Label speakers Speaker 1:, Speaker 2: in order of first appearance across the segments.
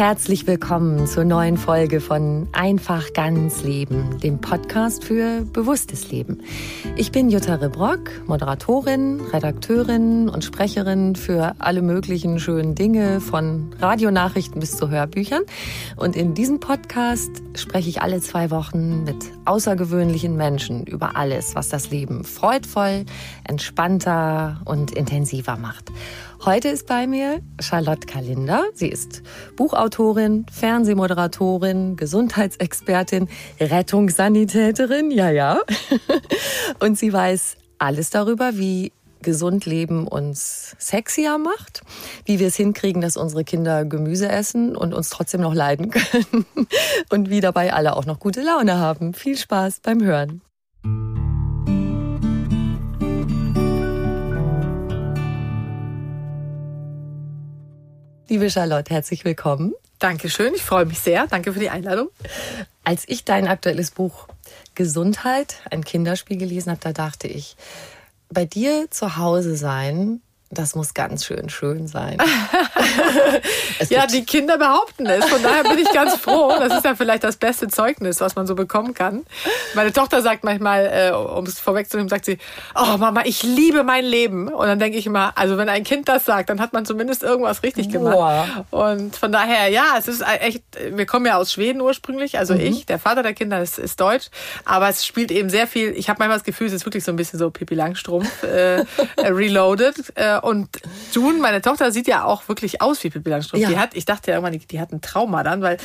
Speaker 1: Herzlich willkommen zur neuen Folge von Einfach ganz Leben, dem Podcast für bewusstes Leben. Ich bin Jutta Rebrock, Moderatorin, Redakteurin und Sprecherin für alle möglichen schönen Dinge von Radionachrichten bis zu Hörbüchern. Und in diesem Podcast spreche ich alle zwei Wochen mit außergewöhnlichen Menschen über alles, was das Leben freudvoll, entspannter und intensiver macht. Heute ist bei mir Charlotte Kalinder. Sie ist Buchautorin, Fernsehmoderatorin, Gesundheitsexpertin, Rettungssanitäterin, ja, ja. Und sie weiß alles darüber, wie gesund leben uns sexier macht, wie wir es hinkriegen, dass unsere Kinder Gemüse essen und uns trotzdem noch leiden können und wie dabei alle auch noch gute Laune haben. Viel Spaß beim Hören. Liebe Charlotte, herzlich willkommen.
Speaker 2: Dankeschön, ich freue mich sehr. Danke für die Einladung.
Speaker 1: Als ich dein aktuelles Buch Gesundheit, ein Kinderspiel gelesen habe, da dachte ich, bei dir zu Hause sein das muss ganz schön schön sein.
Speaker 2: ja, die Kinder behaupten es. Von daher bin ich ganz froh. Das ist ja vielleicht das beste Zeugnis, was man so bekommen kann. Meine Tochter sagt manchmal, äh, um es vorwegzunehmen, sagt sie, oh Mama, ich liebe mein Leben. Und dann denke ich immer, also wenn ein Kind das sagt, dann hat man zumindest irgendwas richtig gemacht. Boah. Und von daher, ja, es ist echt, wir kommen ja aus Schweden ursprünglich, also mhm. ich, der Vater der Kinder ist, ist deutsch, aber es spielt eben sehr viel, ich habe manchmal das Gefühl, es ist wirklich so ein bisschen so Pippi Langstrumpf äh, reloaded. Äh, und June, meine Tochter, sieht ja auch wirklich aus wie Pippi Langstrumpf. Ja. Die hat, ich dachte ja irgendwann, die, die hat ein Trauma dann, weil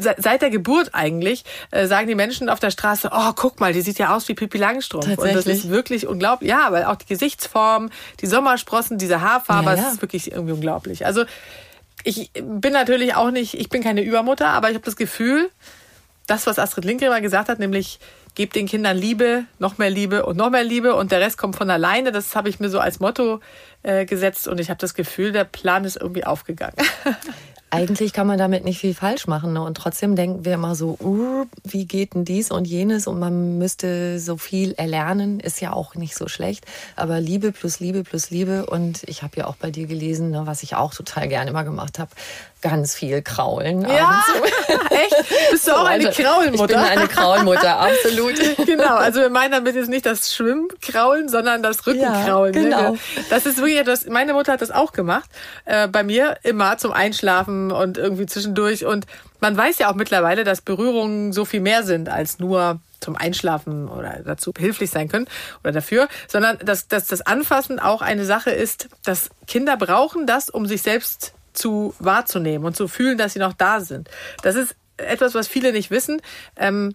Speaker 2: seit der Geburt eigentlich äh, sagen die Menschen auf der Straße, oh, guck mal, die sieht ja aus wie Pippi Langstrumpf. Und das ist wirklich unglaublich. Ja, weil auch die Gesichtsform, die Sommersprossen, diese Haarfarbe, ja, ja. das ist wirklich irgendwie unglaublich. Also ich bin natürlich auch nicht, ich bin keine Übermutter, aber ich habe das Gefühl, das, was Astrid Lindgren mal gesagt hat, nämlich gebt den Kindern Liebe, noch mehr Liebe und noch mehr Liebe und der Rest kommt von alleine. Das habe ich mir so als Motto äh, gesetzt und ich habe das Gefühl, der Plan ist irgendwie aufgegangen.
Speaker 1: Eigentlich kann man damit nicht viel falsch machen. Ne? Und trotzdem denken wir immer so, uh, wie geht denn dies und jenes? Und man müsste so viel erlernen, ist ja auch nicht so schlecht. Aber Liebe plus Liebe plus Liebe. Und ich habe ja auch bei dir gelesen, ne, was ich auch total gerne immer gemacht habe, ganz viel kraulen.
Speaker 2: Ja, echt? Bist du auch eine also, Kraulmutter?
Speaker 1: Ich bin eine Kraulmutter, absolut.
Speaker 2: genau, also wir meinen damit jetzt nicht das Schwimmkraulen, sondern das Rückenkraulen.
Speaker 1: Ja, genau.
Speaker 2: Ne? Das ist wirklich etwas, meine Mutter hat das auch gemacht. Äh, bei mir immer zum Einschlafen und irgendwie zwischendurch. Und man weiß ja auch mittlerweile, dass Berührungen so viel mehr sind als nur zum Einschlafen oder dazu behilflich sein können oder dafür, sondern dass, dass das Anfassen auch eine Sache ist, dass Kinder brauchen das, um sich selbst zu wahrzunehmen und zu fühlen, dass sie noch da sind. Das ist etwas, was viele nicht wissen. Ähm,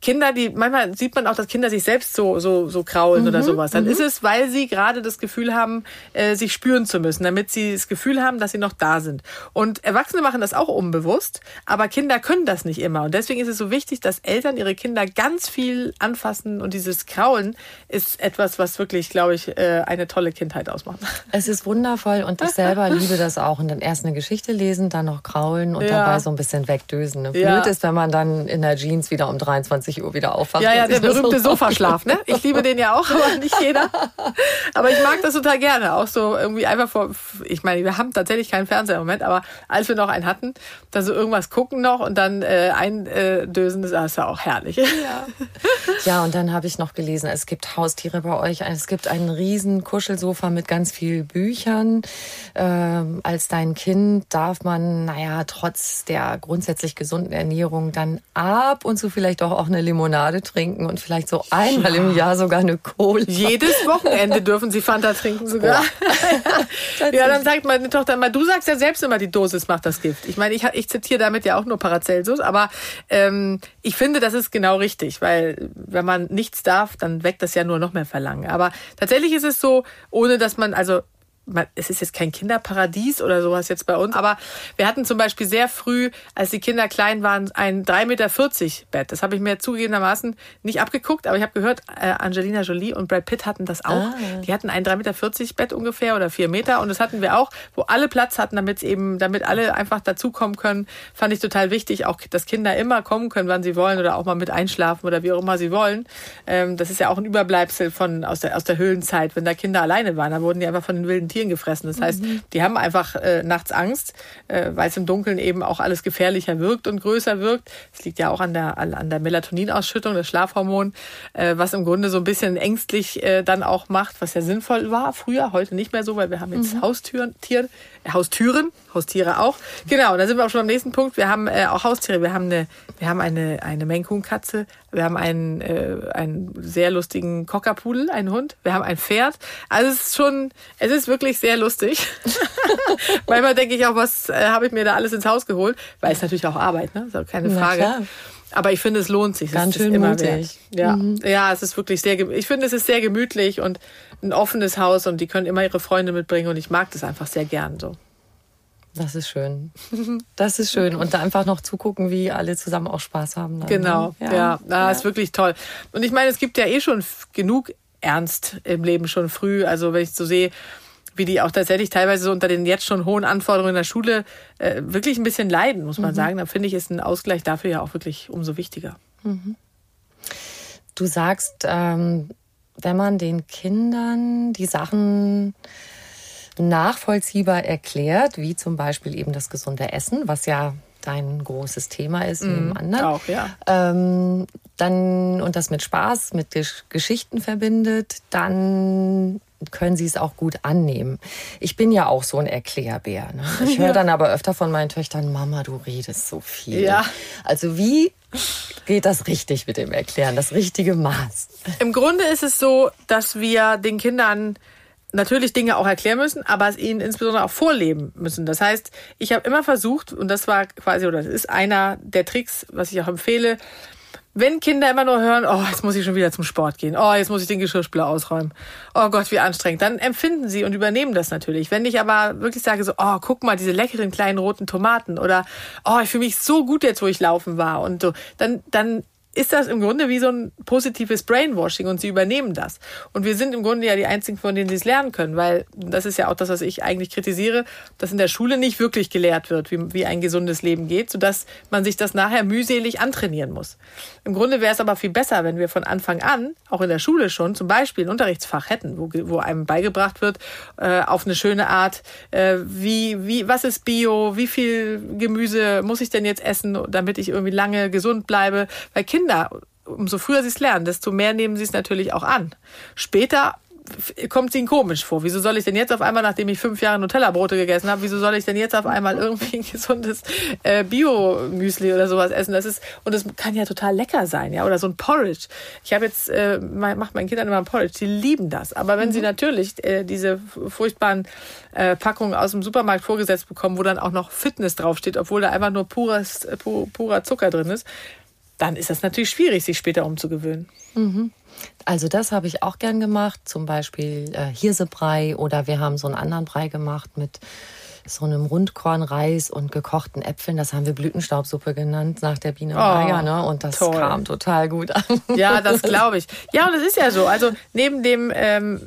Speaker 2: Kinder, die manchmal sieht man auch, dass Kinder sich selbst so so so kraulen mhm, oder sowas. Dann mhm. ist es, weil sie gerade das Gefühl haben, äh, sich spüren zu müssen, damit sie das Gefühl haben, dass sie noch da sind. Und Erwachsene machen das auch unbewusst, aber Kinder können das nicht immer. Und deswegen ist es so wichtig, dass Eltern ihre Kinder ganz viel anfassen. Und dieses Kraulen ist etwas, was wirklich, glaube ich, äh, eine tolle Kindheit ausmacht.
Speaker 1: Es ist wundervoll und ich selber liebe das auch. Und dann erst eine Geschichte lesen, dann noch kraulen und ja. dabei so ein bisschen wegdösen. Blöd ja. ist, wenn man dann in der Jeans wieder um 23 20 Uhr wieder aufwacht.
Speaker 2: Ja, ja, der berühmte so Sofaschlaf, ne? Ich liebe den ja auch, aber nicht jeder. Aber ich mag das total gerne. Auch so irgendwie einfach vor, ich meine, wir haben tatsächlich keinen Fernseher im Moment, aber als wir noch einen hatten, da so irgendwas gucken noch und dann äh, eindösen, das ist ja auch herrlich. Ja,
Speaker 1: ja und dann habe ich noch gelesen, es gibt Haustiere bei euch. Es gibt einen riesen Kuschelsofa mit ganz vielen Büchern. Ähm, als dein Kind darf man, naja, trotz der grundsätzlich gesunden Ernährung dann ab und zu vielleicht auch eine Limonade trinken und vielleicht so einmal ja. im Jahr sogar eine Cola.
Speaker 2: Jedes Wochenende dürfen sie Fanta trinken sogar. Ja, ja dann sagt meine Tochter immer, du sagst ja selbst immer, die Dosis macht das Gift. Ich meine, ich, ich zitiere damit ja auch nur Paracelsus, aber ähm, ich finde, das ist genau richtig, weil wenn man nichts darf, dann weckt das ja nur noch mehr Verlangen. Aber tatsächlich ist es so, ohne dass man, also es ist jetzt kein Kinderparadies oder sowas jetzt bei uns, aber wir hatten zum Beispiel sehr früh, als die Kinder klein waren, ein 3,40 Meter Bett. Das habe ich mir zugegebenermaßen nicht abgeguckt, aber ich habe gehört, äh, Angelina Jolie und Brad Pitt hatten das auch. Ah. Die hatten ein 3,40 Meter Bett ungefähr oder 4 Meter und das hatten wir auch, wo alle Platz hatten, damit eben, damit alle einfach dazukommen können. Fand ich total wichtig, auch dass Kinder immer kommen können, wann sie wollen oder auch mal mit einschlafen oder wie auch immer sie wollen. Ähm, das ist ja auch ein Überbleibsel von aus der, aus der Höhlenzeit, wenn da Kinder alleine waren. Da wurden die einfach von den wilden Tieren Tieren gefressen. Das heißt, mhm. die haben einfach äh, nachts Angst, äh, weil es im Dunkeln eben auch alles gefährlicher wirkt und größer wirkt. Es liegt ja auch an der, an der Melatoninausschüttung, das Schlafhormon, äh, was im Grunde so ein bisschen ängstlich äh, dann auch macht, was ja sinnvoll war früher, heute nicht mehr so, weil wir haben jetzt mhm. Haustüren, Tier, Haustüren, Haustiere auch. Genau, da sind wir auch schon am nächsten Punkt. Wir haben äh, auch Haustiere. Wir haben eine, wir haben eine, eine Menkuhn-Katze. Wir haben einen, äh, einen sehr lustigen Cockerpudel, einen Hund. Wir haben ein Pferd. Also es ist schon, es ist wirklich sehr lustig. Manchmal denke ich auch, was äh, habe ich mir da alles ins Haus geholt? Weil es natürlich auch Arbeit, ne? So, keine Frage. Ja, aber ich finde, es lohnt sich.
Speaker 1: Ganz schön immer mutig. Wert.
Speaker 2: Ja. Mhm. ja, es ist wirklich sehr, ich finde, es ist sehr gemütlich und ein offenes Haus und die können immer ihre Freunde mitbringen und ich mag das einfach sehr gern so.
Speaker 1: Das ist schön. Das ist schön. Und da einfach noch zugucken, wie alle zusammen auch Spaß haben.
Speaker 2: Dann. Genau, ja. ja. ja. ist wirklich toll. Und ich meine, es gibt ja eh schon genug Ernst im Leben schon früh. Also wenn ich so sehe, wie die auch tatsächlich teilweise so unter den jetzt schon hohen Anforderungen in der Schule äh, wirklich ein bisschen leiden, muss man mhm. sagen. Da finde ich, ist ein Ausgleich dafür ja auch wirklich umso wichtiger. Mhm.
Speaker 1: Du sagst, ähm, wenn man den Kindern die Sachen nachvollziehbar erklärt, wie zum Beispiel eben das gesunde Essen, was ja dein großes Thema ist mm, neben anderen.
Speaker 2: Auch, ja.
Speaker 1: Ähm, dann und das mit Spaß, mit Gesch Geschichten verbindet, dann können sie es auch gut annehmen. Ich bin ja auch so ein Erklärbär. Ne? Ich höre ja. dann aber öfter von meinen Töchtern, Mama, du redest so viel.
Speaker 2: Ja.
Speaker 1: Also wie geht das richtig mit dem Erklären, das richtige Maß?
Speaker 2: Im Grunde ist es so, dass wir den Kindern natürlich Dinge auch erklären müssen, aber es ihnen insbesondere auch vorleben müssen. Das heißt, ich habe immer versucht, und das war quasi, oder das ist einer der Tricks, was ich auch empfehle, wenn Kinder immer nur hören, oh, jetzt muss ich schon wieder zum Sport gehen, oh, jetzt muss ich den Geschirrspüler ausräumen, oh Gott, wie anstrengend, dann empfinden sie und übernehmen das natürlich. Wenn ich aber wirklich sage so, oh, guck mal, diese leckeren kleinen roten Tomaten oder oh, ich fühle mich so gut jetzt, wo ich laufen war und so, dann, dann ist das im Grunde wie so ein positives Brainwashing und sie übernehmen das. Und wir sind im Grunde ja die Einzigen, von denen sie es lernen können, weil das ist ja auch das, was ich eigentlich kritisiere, dass in der Schule nicht wirklich gelehrt wird, wie, wie ein gesundes Leben geht, sodass man sich das nachher mühselig antrainieren muss. Im Grunde wäre es aber viel besser, wenn wir von Anfang an, auch in der Schule schon, zum Beispiel ein Unterrichtsfach hätten, wo, wo einem beigebracht wird, äh, auf eine schöne Art, äh, wie, wie, was ist Bio, wie viel Gemüse muss ich denn jetzt essen, damit ich irgendwie lange gesund bleibe, weil Kinder Kinder, umso früher sie es lernen, desto mehr nehmen sie es natürlich auch an. Später kommt es ihnen komisch vor. Wieso soll ich denn jetzt auf einmal, nachdem ich fünf Jahre Nutella-Brote gegessen habe, wieso soll ich denn jetzt auf einmal irgendwie ein gesundes äh, Bio-Müsli oder sowas essen? Das ist und das kann ja total lecker sein, ja, oder so ein Porridge. Ich habe jetzt äh, macht meinen Kindern immer ein Porridge, die lieben das. Aber wenn mhm. sie natürlich äh, diese furchtbaren äh, Packungen aus dem Supermarkt vorgesetzt bekommen, wo dann auch noch Fitness draufsteht, obwohl da einfach nur pures, äh, purer Zucker drin ist, dann ist das natürlich schwierig, sich später umzugewöhnen.
Speaker 1: Mhm. Also das habe ich auch gern gemacht, zum Beispiel äh, Hirsebrei oder wir haben so einen anderen Brei gemacht mit so einem Rundkornreis und gekochten Äpfeln. Das haben wir Blütenstaubsuppe genannt nach der Biene oh, Maya, ne? Und das toll. kam total gut an.
Speaker 2: Ja, das glaube ich. Ja, und es ist ja so. Also neben dem ähm,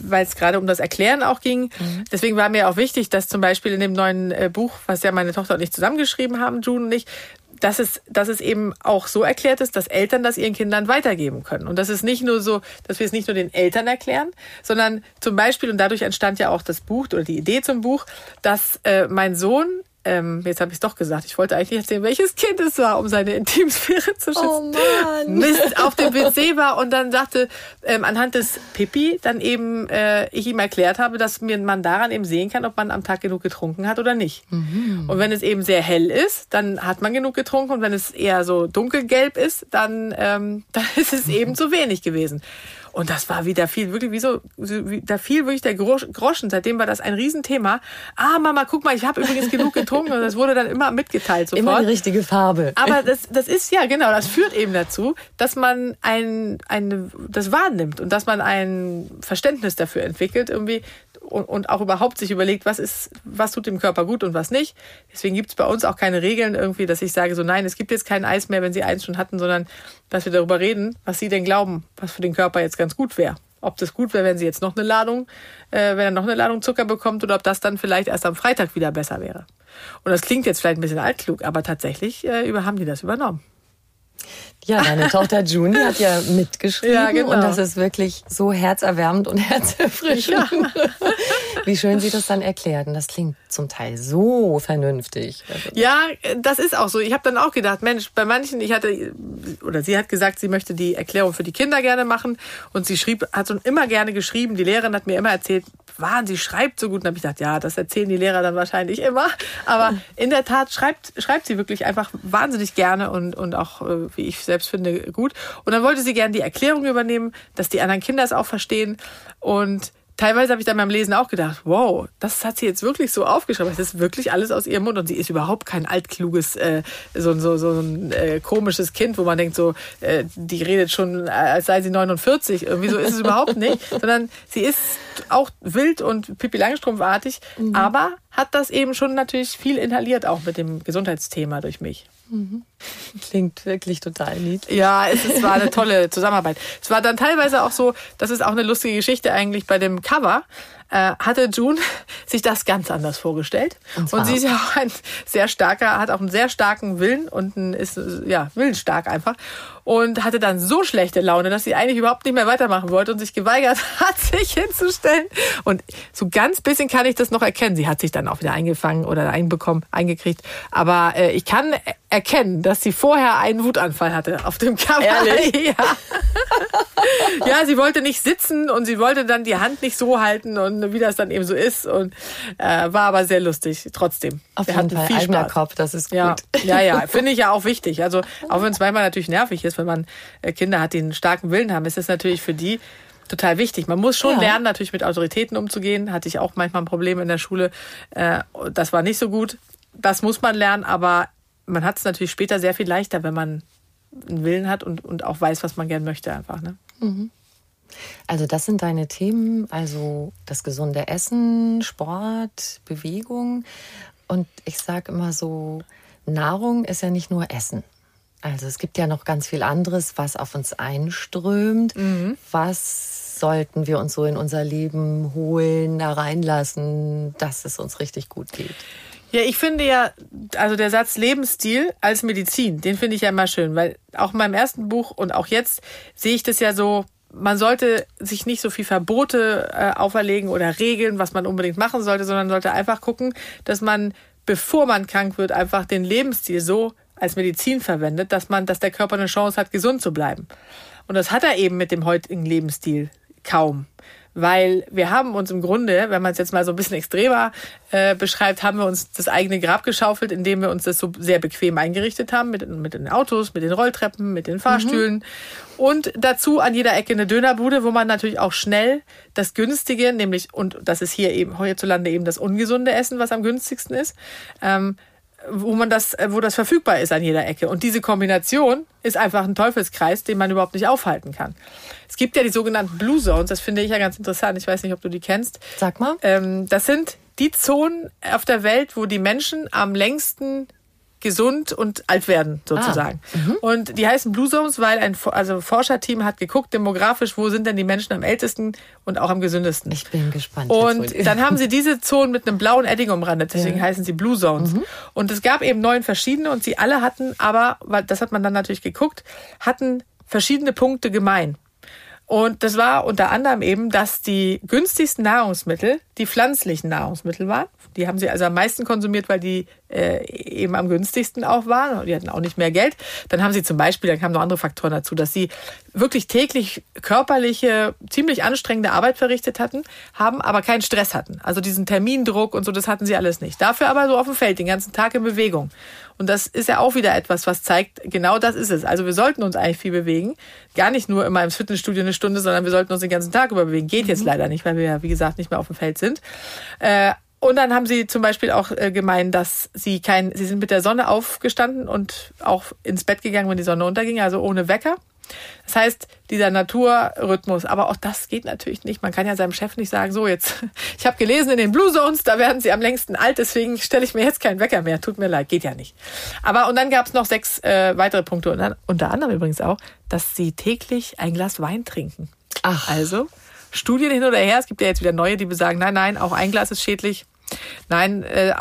Speaker 2: weil es gerade um das Erklären auch ging. Mhm. Deswegen war mir auch wichtig, dass zum Beispiel in dem neuen äh, Buch, was ja meine Tochter und ich zusammengeschrieben haben, June und ich, dass es, dass es eben auch so erklärt ist, dass Eltern das ihren Kindern weitergeben können. Und das ist nicht nur so, dass wir es nicht nur den Eltern erklären, sondern zum Beispiel, und dadurch entstand ja auch das Buch oder die Idee zum Buch, dass äh, mein Sohn ähm, jetzt habe ich es doch gesagt. Ich wollte eigentlich erzählen, welches Kind es war, um seine Intimsphäre zu schützen. Oh
Speaker 1: Mann.
Speaker 2: Mist auf dem PC war und dann sagte, ähm, anhand des Pipi dann eben äh, ich ihm erklärt habe, dass man daran eben sehen kann, ob man am Tag genug getrunken hat oder nicht. Mhm. Und wenn es eben sehr hell ist, dann hat man genug getrunken und wenn es eher so dunkelgelb ist, dann, ähm, dann ist es eben zu wenig gewesen. Und das war wieder viel, wirklich wie so, da fiel wirklich der Groschen. Seitdem war das ein Riesenthema. Ah, Mama, guck mal, ich habe übrigens genug getrunken. Und das wurde dann immer mitgeteilt sofort.
Speaker 1: Immer die richtige Farbe.
Speaker 2: Aber das, das ist ja, genau, das führt eben dazu, dass man ein, ein, das wahrnimmt und dass man ein Verständnis dafür entwickelt, irgendwie, und, und auch überhaupt sich überlegt, was ist, was tut dem Körper gut und was nicht. Deswegen gibt es bei uns auch keine Regeln irgendwie, dass ich sage, so nein, es gibt jetzt kein Eis mehr, wenn Sie eins schon hatten, sondern dass wir darüber reden, was Sie denn glauben, was für den Körper jetzt ganz gut wäre. Ob das gut wäre, wenn Sie jetzt noch eine Ladung, äh, wenn er noch eine Ladung Zucker bekommt oder ob das dann vielleicht erst am Freitag wieder besser wäre. Und das klingt jetzt vielleicht ein bisschen altklug, aber tatsächlich äh, haben die das übernommen.
Speaker 1: Ja, deine Tochter June hat ja mitgeschrieben ja, genau. und das ist wirklich so herzerwärmend und herzerfrischend. Ja. Wie schön sie das dann erklärt. Und das klingt zum Teil so vernünftig.
Speaker 2: Ja, das ist auch so. Ich habe dann auch gedacht, Mensch, bei manchen, ich hatte, oder sie hat gesagt, sie möchte die Erklärung für die Kinder gerne machen und sie schrieb, hat schon immer gerne geschrieben. Die Lehrerin hat mir immer erzählt, Wahnsinn, sie schreibt so gut. Und habe ich gedacht, ja, das erzählen die Lehrer dann wahrscheinlich immer. Aber in der Tat schreibt, schreibt sie wirklich einfach wahnsinnig gerne und, und auch, äh, wie ich selbst finde, gut. Und dann wollte sie gerne die Erklärung übernehmen, dass die anderen Kinder es auch verstehen. Und teilweise habe ich dann beim Lesen auch gedacht, wow, das hat sie jetzt wirklich so aufgeschrieben. Das ist wirklich alles aus ihrem Mund und sie ist überhaupt kein altkluges, äh, so, so, so ein äh, komisches Kind, wo man denkt, so, äh, die redet schon, äh, als sei sie 49. Irgendwie so ist es überhaupt nicht, sondern sie ist auch wild und Pippi Langstrumpfartig, mhm. aber hat das eben schon natürlich viel inhaliert, auch mit dem Gesundheitsthema durch mich.
Speaker 1: Klingt wirklich total niedlich.
Speaker 2: Ja, es, es war eine tolle Zusammenarbeit. Es war dann teilweise auch so, das ist auch eine lustige Geschichte eigentlich bei dem Cover äh, hatte June sich das ganz anders vorgestellt. Und, und, sie ist ja auch ein sehr starker, hat auch einen sehr starken Willen und ein, ist ja willensstark einfach und hatte dann so schlechte Laune, dass sie eigentlich überhaupt nicht mehr weitermachen wollte und sich geweigert hat, sich hinzustellen. Und so ganz bisschen kann ich das noch erkennen. Sie hat sich dann auch wieder eingefangen oder einbekommen, eingekriegt. Aber äh, ich kann erkennen, dass sie vorher einen Wutanfall hatte auf dem Cover.
Speaker 1: Ehrlich?
Speaker 2: Ja. ja, sie wollte nicht sitzen und sie wollte dann die Hand nicht so halten und wie das dann eben so ist und äh, war aber sehr lustig trotzdem.
Speaker 1: Auf Wir jeden Fall viel Spaß. Kopf, das ist gut.
Speaker 2: Ja, ja, ja finde ich ja auch wichtig. Also auch wenn es manchmal natürlich nervig ist, ist, wenn man äh, Kinder hat, die einen starken Willen haben, ist es natürlich für die total wichtig. Man muss schon ja. lernen, natürlich mit Autoritäten umzugehen. Hatte ich auch manchmal ein Problem in der Schule. Äh, das war nicht so gut. Das muss man lernen, aber man hat es natürlich später sehr viel leichter, wenn man einen Willen hat und, und auch weiß, was man gern möchte einfach. Ne?
Speaker 1: Mhm. Also das sind deine Themen, also das gesunde Essen, Sport, Bewegung. Und ich sage immer so, Nahrung ist ja nicht nur Essen. Also es gibt ja noch ganz viel anderes, was auf uns einströmt. Mhm. Was sollten wir uns so in unser Leben holen, da reinlassen, dass es uns richtig gut geht?
Speaker 2: Ja, ich finde ja, also der Satz Lebensstil als Medizin, den finde ich ja immer schön, weil auch in meinem ersten Buch und auch jetzt sehe ich das ja so, man sollte sich nicht so viel Verbote äh, auferlegen oder regeln, was man unbedingt machen sollte, sondern sollte einfach gucken, dass man, bevor man krank wird, einfach den Lebensstil so als Medizin verwendet, dass man, dass der Körper eine Chance hat, gesund zu bleiben. Und das hat er eben mit dem heutigen Lebensstil kaum. Weil wir haben uns im Grunde, wenn man es jetzt mal so ein bisschen extremer äh, beschreibt, haben wir uns das eigene Grab geschaufelt, indem wir uns das so sehr bequem eingerichtet haben, mit, mit den Autos, mit den Rolltreppen, mit den Fahrstühlen. Mhm. Und dazu an jeder Ecke eine Dönerbude, wo man natürlich auch schnell das Günstige, nämlich, und das ist hier eben hierzulande eben das ungesunde Essen, was am günstigsten ist, ähm, wo man das, wo das verfügbar ist an jeder Ecke. Und diese Kombination ist einfach ein Teufelskreis, den man überhaupt nicht aufhalten kann. Es gibt ja die sogenannten Blue Zones, das finde ich ja ganz interessant. Ich weiß nicht, ob du die kennst.
Speaker 1: Sag mal.
Speaker 2: Ähm, das sind die Zonen auf der Welt, wo die Menschen am längsten gesund und alt werden, sozusagen. Ah, mhm. und die heißen Blue Zones, weil ein also Forscherteam hat geguckt, demografisch, wo sind denn die Menschen am ältesten und auch am gesündesten.
Speaker 1: Ich bin gespannt.
Speaker 2: Und dann haben sie diese Zonen mit einem blauen Edding umrandet, deswegen ja. heißen sie Blue Zones. Mhm. Und es gab eben neun verschiedene und sie alle hatten aber, weil das hat man dann natürlich geguckt, hatten verschiedene Punkte gemein. Und das war unter anderem eben, dass die günstigsten Nahrungsmittel die pflanzlichen Nahrungsmittel waren. Die haben sie also am meisten konsumiert, weil die äh, eben am günstigsten auch waren. Und die hatten auch nicht mehr Geld. Dann haben sie zum Beispiel, da kamen noch andere Faktoren dazu, dass sie wirklich täglich körperliche, ziemlich anstrengende Arbeit verrichtet hatten, haben aber keinen Stress hatten. Also diesen Termindruck und so, das hatten sie alles nicht. Dafür aber so auf dem Feld, den ganzen Tag in Bewegung. Und das ist ja auch wieder etwas, was zeigt, genau das ist es. Also wir sollten uns eigentlich viel bewegen. Gar nicht nur immer im Fitnessstudio eine Stunde, sondern wir sollten uns den ganzen Tag über bewegen. Geht jetzt mhm. leider nicht, weil wir ja, wie gesagt, nicht mehr auf dem Feld sind. Äh, und dann haben sie zum Beispiel auch äh, gemeint, dass sie kein, sie sind mit der Sonne aufgestanden und auch ins Bett gegangen, wenn die Sonne unterging, also ohne Wecker. Das heißt, dieser Naturrhythmus, aber auch das geht natürlich nicht. Man kann ja seinem Chef nicht sagen, so jetzt, ich habe gelesen in den Blue Zones, da werden sie am längsten alt, deswegen stelle ich mir jetzt keinen Wecker mehr. Tut mir leid, geht ja nicht. Aber und dann gab es noch sechs äh, weitere Punkte, und dann, unter anderem übrigens auch, dass sie täglich ein Glas Wein trinken. Ach. Also Studien hin oder her, es gibt ja jetzt wieder neue, die besagen, nein, nein, auch ein Glas ist schädlich. Nein, äh,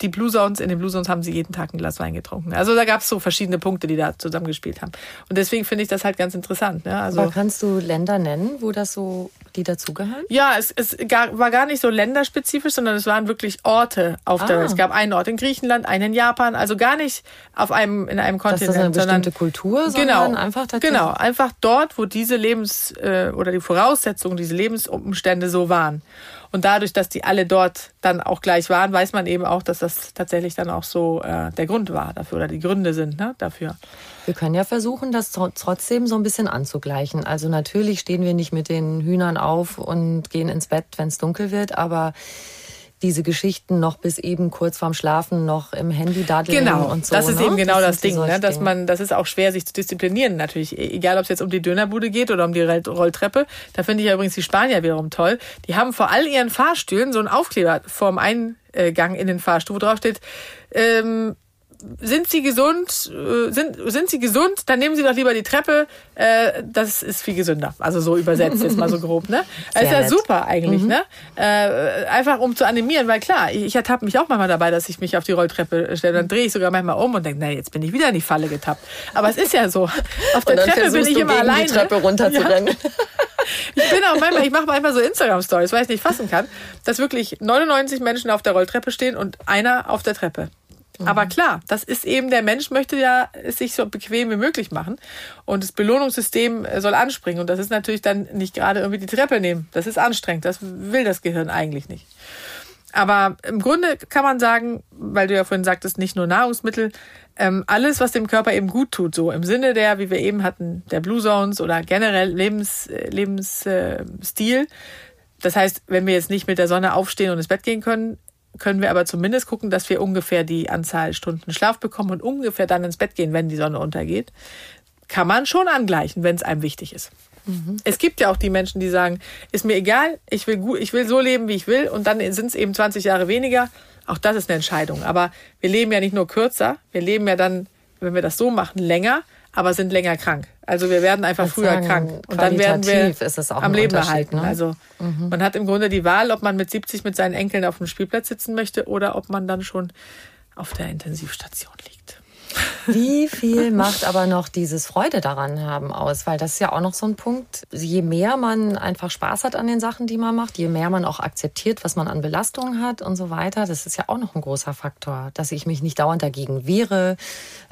Speaker 2: die Blue Zones, in den Blue Zones haben sie jeden Tag ein Glas Wein getrunken. Also da gab es so verschiedene Punkte, die da zusammengespielt haben. Und deswegen finde ich das halt ganz interessant. Ne? Also,
Speaker 1: Aber kannst du Länder nennen, wo das so, die dazugehören?
Speaker 2: Ja, es, es war gar nicht so länderspezifisch, sondern es waren wirklich Orte auf ah. der Welt. Es gab einen Ort in Griechenland, einen in Japan, also gar nicht auf einem, in einem Kontinent. Das ist
Speaker 1: eine bestimmte Kultur,
Speaker 2: sondern
Speaker 1: genau, einfach
Speaker 2: Genau, einfach dort, wo diese Lebens- äh, oder die Voraussetzungen, diese Lebensumstände so waren. Und dadurch, dass die alle dort dann auch gleich waren, weiß man eben auch, dass das tatsächlich dann auch so äh, der Grund war dafür oder die Gründe sind ne, dafür.
Speaker 1: Wir können ja versuchen, das trotzdem so ein bisschen anzugleichen. Also natürlich stehen wir nicht mit den Hühnern auf und gehen ins Bett, wenn es dunkel wird, aber diese Geschichten noch bis eben kurz vorm Schlafen noch im Handy daddeln
Speaker 2: genau,
Speaker 1: und so.
Speaker 2: Das ist
Speaker 1: ne?
Speaker 2: eben genau das, das Ding, ne? dass man, das ist auch schwer, sich zu disziplinieren natürlich. E-, egal, ob es jetzt um die Dönerbude geht oder um die Rolltreppe. Da finde ich ja übrigens die Spanier wiederum toll. Die haben vor all ihren Fahrstühlen so einen Aufkleber vorm Eingang in den Fahrstuhl, wo drauf steht, ähm, sind Sie gesund, äh, sind, sind Sie gesund, dann nehmen Sie doch lieber die Treppe. Äh, das ist viel gesünder. Also so übersetzt jetzt mal so grob. Ne? Ist ja nett. super eigentlich. Mhm. Ne? Äh, einfach um zu animieren, weil klar, ich ertappe mich auch manchmal dabei, dass ich mich auf die Rolltreppe stelle. Dann drehe ich sogar manchmal um und denke, na jetzt bin ich wieder in die Falle getappt. Aber es ist ja so. Auf der Treppe bin ich immer alleine.
Speaker 1: die Treppe runter zu rennen.
Speaker 2: Ich bin auch manchmal, ich mache manchmal so Instagram-Stories, weil ich nicht fassen kann, dass wirklich 99 Menschen auf der Rolltreppe stehen und einer auf der Treppe. Aber mhm. klar, das ist eben, der Mensch möchte ja es sich so bequem wie möglich machen. Und das Belohnungssystem äh, soll anspringen. Und das ist natürlich dann nicht gerade irgendwie die Treppe nehmen. Das ist anstrengend. Das will das Gehirn eigentlich nicht. Aber im Grunde kann man sagen, weil du ja vorhin sagtest, nicht nur Nahrungsmittel, ähm, alles, was dem Körper eben gut tut, so im Sinne der, wie wir eben hatten, der Blue Zones oder generell Lebens, äh, Lebensstil. Das heißt, wenn wir jetzt nicht mit der Sonne aufstehen und ins Bett gehen können, können wir aber zumindest gucken, dass wir ungefähr die Anzahl Stunden Schlaf bekommen und ungefähr dann ins Bett gehen, wenn die Sonne untergeht. Kann man schon angleichen, wenn es einem wichtig ist. Es gibt ja auch die Menschen, die sagen, ist mir egal, ich will gut, ich will so leben, wie ich will, und dann sind es eben 20 Jahre weniger. Auch das ist eine Entscheidung. Aber wir leben ja nicht nur kürzer, wir leben ja dann, wenn wir das so machen, länger aber sind länger krank. Also wir werden einfach früher sagen, krank und dann werden wir am Leben erhalten. Ne? Also mhm. man hat im Grunde die Wahl, ob man mit 70 mit seinen Enkeln auf dem Spielplatz sitzen möchte oder ob man dann schon auf der Intensivstation liegt.
Speaker 1: Wie viel macht aber noch dieses Freude daran haben aus? Weil das ist ja auch noch so ein Punkt. Je mehr man einfach Spaß hat an den Sachen, die man macht, je mehr man auch akzeptiert, was man an Belastungen hat und so weiter, das ist ja auch noch ein großer Faktor, dass ich mich nicht dauernd dagegen wehre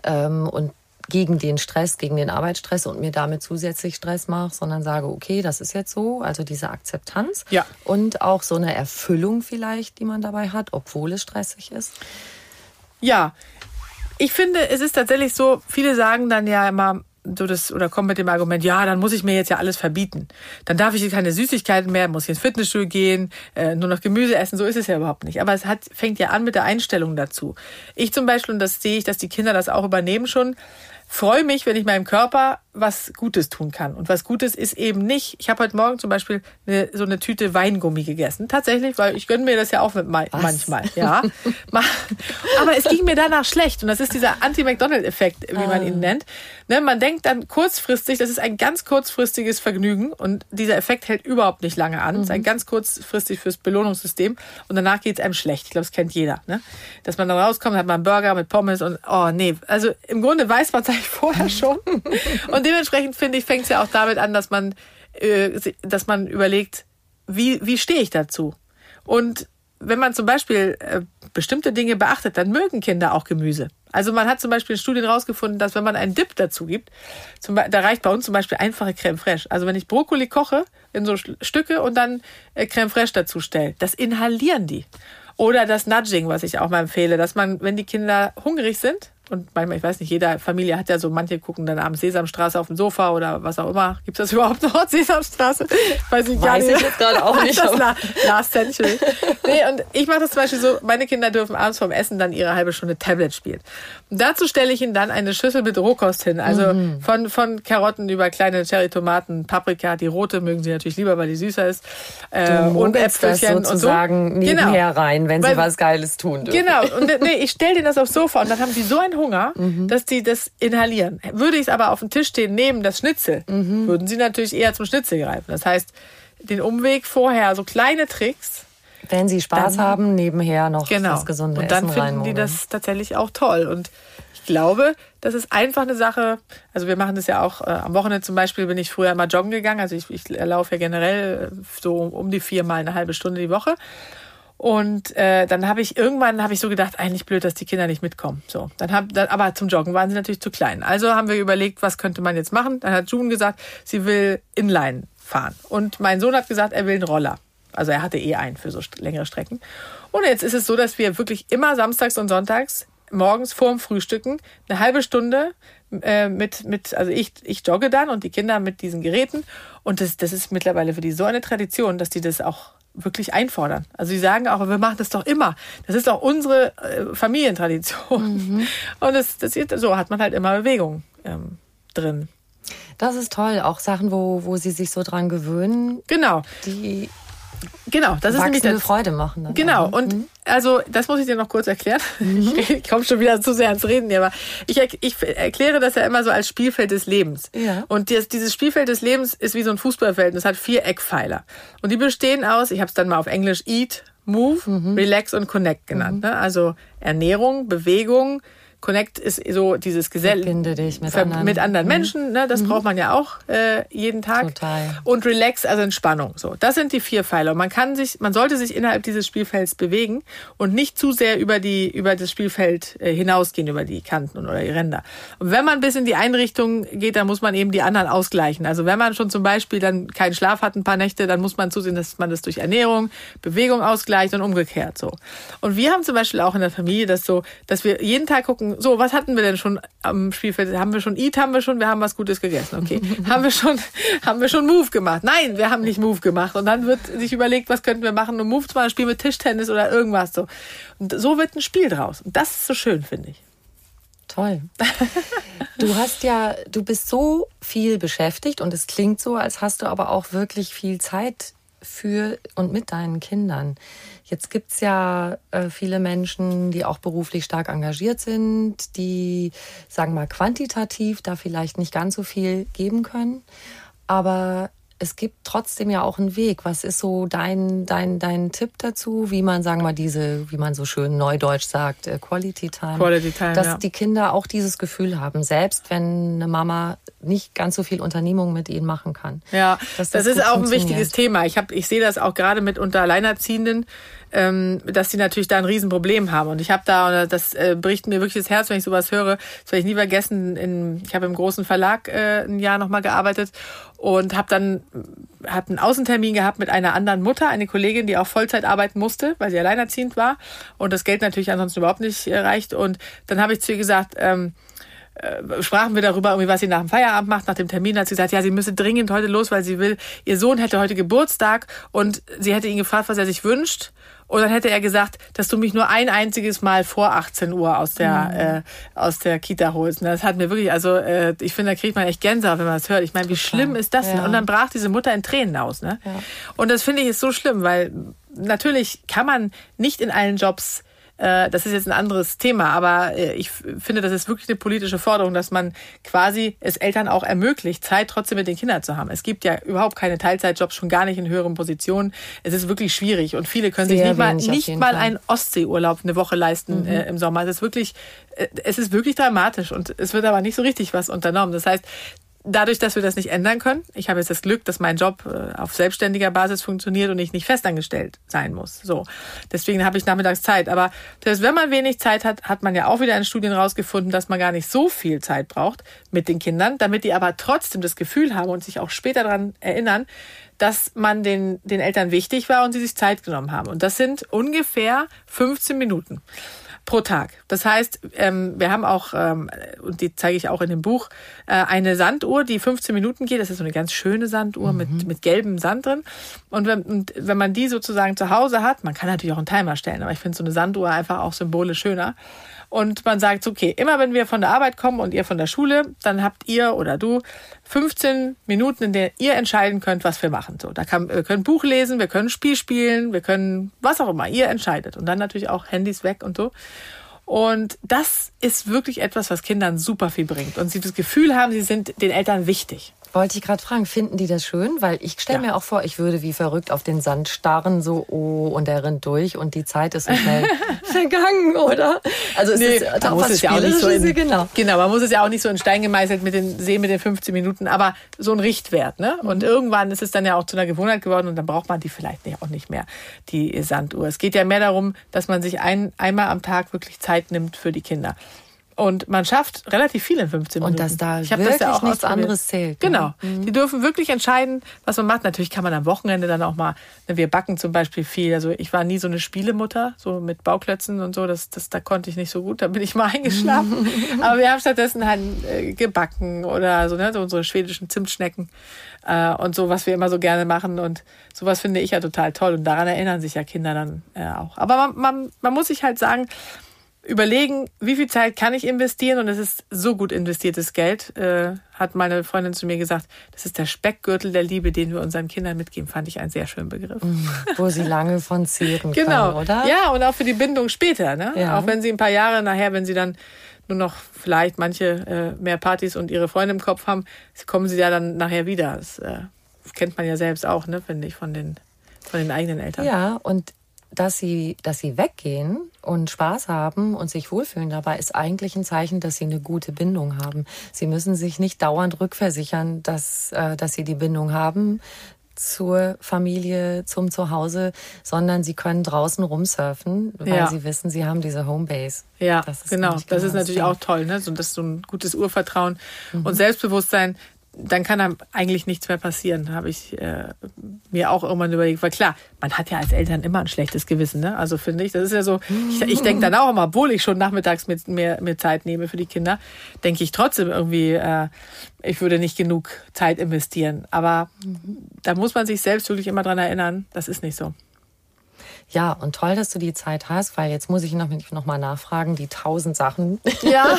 Speaker 1: ähm, und gegen den Stress, gegen den Arbeitsstress und mir damit zusätzlich Stress mache, sondern sage, okay, das ist jetzt so, also diese Akzeptanz
Speaker 2: ja.
Speaker 1: und auch so eine Erfüllung vielleicht, die man dabei hat, obwohl es stressig ist.
Speaker 2: Ja, ich finde, es ist tatsächlich so, viele sagen dann ja immer, so das, oder kommen mit dem Argument, ja, dann muss ich mir jetzt ja alles verbieten. Dann darf ich keine Süßigkeiten mehr, muss ich ins Fitnessstudio gehen, äh, nur noch Gemüse essen. So ist es ja überhaupt nicht. Aber es hat, fängt ja an mit der Einstellung dazu. Ich zum Beispiel, und das sehe ich, dass die Kinder das auch übernehmen schon, freue mich, wenn ich meinem Körper was Gutes tun kann. Und was Gutes ist eben nicht, ich habe heute Morgen zum Beispiel eine, so eine Tüte Weingummi gegessen. Tatsächlich, weil ich gönne mir das ja auch mit was? manchmal. Ja. Aber es ging mir danach schlecht. Und das ist dieser Anti-McDonald-Effekt, wie man ihn ah. nennt. Ne, man denkt dann kurzfristig, das ist ein ganz kurzfristiges Vergnügen und dieser Effekt hält überhaupt nicht lange an. Mhm. ist ein mhm. ganz kurzfristig fürs Belohnungssystem und danach geht es einem schlecht. Ich glaube, das kennt jeder. Ne? Dass man dann rauskommt, hat man einen Burger mit Pommes und oh nee. Also im Grunde weiß man es eigentlich vorher schon. Und dementsprechend finde ich, fängt es ja auch damit an, dass man, äh, dass man überlegt, wie, wie stehe ich dazu? Und wenn man zum Beispiel äh, bestimmte Dinge beachtet, dann mögen Kinder auch Gemüse. Also man hat zum Beispiel in Studien rausgefunden, dass wenn man einen Dip dazu gibt, zum, da reicht bei uns zum Beispiel einfache Creme fraiche. Also wenn ich Brokkoli koche in so Stücke und dann äh, Creme fraiche dazu stelle, das inhalieren die. Oder das Nudging, was ich auch mal empfehle, dass man, wenn die Kinder hungrig sind, und manchmal, ich weiß nicht, jede Familie hat ja so, manche gucken dann abends Sesamstraße auf dem Sofa oder was auch immer. Gibt es das überhaupt noch, Sesamstraße?
Speaker 1: Weiß ich gar weiß nicht. ich jetzt gerade auch nicht.
Speaker 2: das La Last Century. nee, und ich mache das zum Beispiel so, meine Kinder dürfen abends vorm Essen dann ihre halbe Stunde Tablet spielen. Und dazu stelle ich ihnen dann eine Schüssel mit Rohkost hin. Also mhm. von, von Karotten über kleine Cherry-Tomaten, Paprika, die rote mögen sie natürlich lieber, weil die süßer ist.
Speaker 1: Äh, und Äpfelchen das sozusagen und so. nebenher genau. rein, wenn weil, sie was Geiles tun dürfen.
Speaker 2: Genau. Und nee, ich stelle denen das aufs Sofa und dann haben die so ein Hunger, mhm. dass die das inhalieren. Würde ich es aber auf dem Tisch stehen neben das Schnitzel, mhm. würden sie natürlich eher zum Schnitzel greifen. Das heißt, den Umweg vorher, so kleine Tricks.
Speaker 1: Wenn sie Spaß dann, haben, nebenher noch genau. das gesunde
Speaker 2: Und dann
Speaker 1: Essen
Speaker 2: finden die das tatsächlich auch toll. Und ich glaube, das ist einfach eine Sache. Also wir machen das ja auch äh, am Wochenende zum Beispiel bin ich früher immer joggen gegangen. Also ich, ich laufe ja generell so um die viermal eine halbe Stunde die Woche. Und äh, dann habe ich irgendwann habe ich so gedacht, eigentlich blöd, dass die Kinder nicht mitkommen. So, dann hab, dann, aber zum Joggen waren sie natürlich zu klein. Also haben wir überlegt, was könnte man jetzt machen? Dann hat June gesagt, sie will Inline fahren. Und mein Sohn hat gesagt, er will einen Roller. Also er hatte eh einen für so längere Strecken. Und jetzt ist es so, dass wir wirklich immer samstags und sonntags morgens vorm Frühstücken eine halbe Stunde äh, mit, mit, also ich, ich jogge dann und die Kinder mit diesen Geräten. Und das, das ist mittlerweile für die so eine Tradition, dass die das auch wirklich einfordern. Also sie sagen auch, wir machen das doch immer. Das ist doch unsere äh, Familientradition. Mhm. Und das, das, so hat man halt immer Bewegung ähm, drin.
Speaker 1: Das ist toll. Auch Sachen, wo, wo sie sich so dran gewöhnen.
Speaker 2: Genau.
Speaker 1: Die
Speaker 2: Genau, das ist nämlich
Speaker 1: das, Freude machen.
Speaker 2: Dann genau, und mhm. also das muss ich dir noch kurz erklären. Mhm. Ich komme schon wieder zu sehr ans Reden hier, aber ich, ich erkläre das ja immer so als Spielfeld des Lebens. Ja. Und das, dieses Spielfeld des Lebens ist wie so ein Fußballfeld und es hat vier Eckpfeiler. Und die bestehen aus, ich habe es dann mal auf Englisch Eat, Move, mhm. Relax und Connect genannt. Mhm. Ne? Also Ernährung, Bewegung, Connect ist so dieses Gesell
Speaker 1: Verbinde dich mit anderen,
Speaker 2: mit anderen mhm. Menschen. Ne? Das mhm. braucht man ja auch äh, jeden Tag.
Speaker 1: Total.
Speaker 2: Und Relax, also Entspannung. So, das sind die vier Pfeiler. Und man kann sich, man sollte sich innerhalb dieses Spielfelds bewegen und nicht zu sehr über die über das Spielfeld äh, hinausgehen über die Kanten oder die Ränder. Und wenn man bis in die Einrichtung geht, dann muss man eben die anderen ausgleichen. Also wenn man schon zum Beispiel dann keinen Schlaf hat ein paar Nächte, dann muss man zusehen, dass man das durch Ernährung, Bewegung ausgleicht und umgekehrt so. Und wir haben zum Beispiel auch in der Familie das so, dass wir jeden Tag gucken, so, was hatten wir denn schon am Spielfeld? Haben wir schon Eat, haben wir schon, wir haben was Gutes gegessen, okay. haben wir schon, haben wir schon Move gemacht? Nein, wir haben nicht Move gemacht. Und dann wird sich überlegt, was könnten wir machen, um Move zu machen, ein Spiel mit Tischtennis oder irgendwas so. Und so wird ein Spiel draus. Und das ist so schön, finde ich.
Speaker 1: Toll. Du hast ja, du bist so viel beschäftigt und es klingt so, als hast du aber auch wirklich viel Zeit für und mit deinen Kindern. Jetzt gibt's ja äh, viele Menschen, die auch beruflich stark engagiert sind, die, sagen wir mal, quantitativ da vielleicht nicht ganz so viel geben können. Aber es gibt trotzdem ja auch einen Weg. Was ist so dein, dein, dein Tipp dazu, wie man, sagen wir mal, diese, wie man so schön neudeutsch sagt, äh, Quality Time,
Speaker 2: Quality Time
Speaker 1: dass
Speaker 2: ja.
Speaker 1: die Kinder auch dieses Gefühl haben, selbst wenn eine Mama nicht ganz so viel Unternehmung mit ihnen machen kann.
Speaker 2: Ja, das, das ist auch ein wichtiges Thema. Ich habe, ich sehe das auch gerade mit unter Alleinerziehenden, ähm, dass die natürlich da ein Riesenproblem haben. Und ich habe da, das äh, bricht mir wirklich das Herz, wenn ich sowas höre, das werde ich nie vergessen, in, ich habe im großen Verlag äh, ein Jahr nochmal gearbeitet und habe dann hab einen Außentermin gehabt mit einer anderen Mutter, eine Kollegin, die auch Vollzeit arbeiten musste, weil sie alleinerziehend war und das Geld natürlich ansonsten überhaupt nicht äh, reicht. Und dann habe ich zu ihr gesagt, ähm, äh, sprachen wir darüber, irgendwie, was sie nach dem Feierabend macht, nach dem Termin, hat sie gesagt, ja, sie müsse dringend heute los, weil sie will, ihr Sohn hätte heute Geburtstag und sie hätte ihn gefragt, was er sich wünscht. Und dann hätte er gesagt, dass du mich nur ein einziges Mal vor 18 Uhr aus der, mhm. äh, aus der Kita holst. Und das hat mir wirklich, also äh, ich finde, da kriegt man echt Gänsehaut, wenn man das hört. Ich meine, wie schlimm ist das denn? Und dann brach diese Mutter in Tränen aus. Ne? Ja. Und das finde ich ist so schlimm, weil natürlich kann man nicht in allen Jobs äh, das ist jetzt ein anderes Thema, aber äh, ich finde, das ist wirklich eine politische Forderung, dass man quasi es Eltern auch ermöglicht, Zeit trotzdem mit den Kindern zu haben. Es gibt ja überhaupt keine Teilzeitjobs, schon gar nicht in höheren Positionen. Es ist wirklich schwierig und viele können Sehr sich nicht mal, nicht mal einen Ostseeurlaub eine Woche leisten mhm. äh, im Sommer. Es ist wirklich, äh, es ist wirklich dramatisch und es wird aber nicht so richtig was unternommen. Das heißt, dadurch, dass wir das nicht ändern können, ich habe jetzt das Glück, dass mein Job äh, auf selbstständiger Basis funktioniert und ich nicht festangestellt sein muss. So, deswegen habe ich nachmittags Zeit. Aber selbst wenn man wenig Zeit hat, hat man ja auch wieder in Studien rausgefunden, dass man gar nicht so viel Zeit braucht mit den Kindern, damit die aber trotzdem das Gefühl haben und sich auch später daran erinnern, dass man den, den Eltern wichtig war und sie sich Zeit genommen haben. Und das sind ungefähr 15 Minuten pro Tag. Das heißt, ähm, wir haben auch, ähm, und die zeige ich auch in dem Buch, äh, eine Sanduhr, die 15 Minuten geht. Das ist so eine ganz schöne Sanduhr mhm. mit, mit gelbem Sand drin. Und wenn, und wenn man die sozusagen zu Hause hat, man kann natürlich auch einen Timer stellen, aber ich finde so eine Sanduhr einfach auch symbolisch schöner und man sagt, okay, immer wenn wir von der Arbeit kommen und ihr von der Schule, dann habt ihr oder du 15 Minuten, in denen ihr entscheiden könnt, was wir machen. So, da kann, wir können Buch lesen, wir können Spiel spielen, wir können was auch immer. Ihr entscheidet. Und dann natürlich auch Handys weg und so. Und das ist wirklich etwas, was Kindern super viel bringt. Und sie das Gefühl haben, sie sind den Eltern wichtig.
Speaker 1: Wollte ich gerade fragen, finden die das schön? Weil ich stelle ja. mir auch vor, ich würde wie verrückt auf den Sand starren, so, oh, und er rennt durch und die Zeit ist so schnell vergangen, oder?
Speaker 2: Also es nee, ist auch was ja auch nicht so in, genau. genau, man muss es ja auch nicht so in Stein gemeißelt mit den sehen mit den 15 Minuten, aber so ein Richtwert, ne? Und mhm. irgendwann ist es dann ja auch zu einer Gewohnheit geworden und dann braucht man die vielleicht nicht, auch nicht mehr, die Sanduhr. Es geht ja mehr darum, dass man sich ein, einmal am Tag wirklich Zeit nimmt für die Kinder. Und man schafft relativ viel in 15 Minuten.
Speaker 1: Und dass da ich wirklich das ja auch nichts anderes zählt.
Speaker 2: Ne? Genau. Mhm. Die dürfen wirklich entscheiden, was man macht. Natürlich kann man am Wochenende dann auch mal, ne, wir backen zum Beispiel viel. Also ich war nie so eine Spielemutter, so mit Bauklötzen und so. Das, das, da konnte ich nicht so gut. Da bin ich mal eingeschlafen. Aber wir haben stattdessen halt äh, gebacken oder so, ne, so unsere schwedischen Zimtschnecken äh, und so, was wir immer so gerne machen. Und sowas finde ich ja total toll. Und daran erinnern sich ja Kinder dann äh, auch. Aber man, man, man muss sich halt sagen, überlegen, wie viel Zeit kann ich investieren und es ist so gut investiertes Geld, äh, hat meine Freundin zu mir gesagt, das ist der Speckgürtel der Liebe, den wir unseren Kindern mitgeben, fand ich einen sehr schönen Begriff.
Speaker 1: Mhm, wo sie lange von zehren
Speaker 2: genau.
Speaker 1: können, oder?
Speaker 2: Ja, und auch für die Bindung später, ne? Ja. Auch wenn sie ein paar Jahre nachher, wenn sie dann nur noch vielleicht manche äh, mehr Partys und ihre Freunde im Kopf haben, kommen sie ja dann nachher wieder. Das äh, kennt man ja selbst auch, ne, finde ich, von den, von den eigenen Eltern.
Speaker 1: Ja, und dass sie, dass sie weggehen und Spaß haben und sich wohlfühlen dabei, ist eigentlich ein Zeichen, dass sie eine gute Bindung haben. Sie müssen sich nicht dauernd rückversichern, dass, äh, dass sie die Bindung haben zur Familie, zum Zuhause, sondern sie können draußen rumsurfen, weil ja. sie wissen, sie haben diese Homebase.
Speaker 2: Ja, das genau. Das genau ist natürlich auch toll, ne? So, das ist so ein gutes Urvertrauen mhm. und Selbstbewusstsein dann kann einem eigentlich nichts mehr passieren, habe ich äh, mir auch irgendwann überlegt. Weil klar, man hat ja als Eltern immer ein schlechtes Gewissen, ne? Also finde ich, das ist ja so, ich, ich denke dann auch immer, obwohl ich schon nachmittags mit, mir, mir Zeit nehme für die Kinder, denke ich trotzdem irgendwie, äh, ich würde nicht genug Zeit investieren. Aber da muss man sich selbst wirklich immer dran erinnern, das ist nicht so.
Speaker 1: Ja, und toll, dass du die Zeit hast, weil jetzt muss ich noch, noch mal nachfragen, die tausend Sachen,
Speaker 2: ja.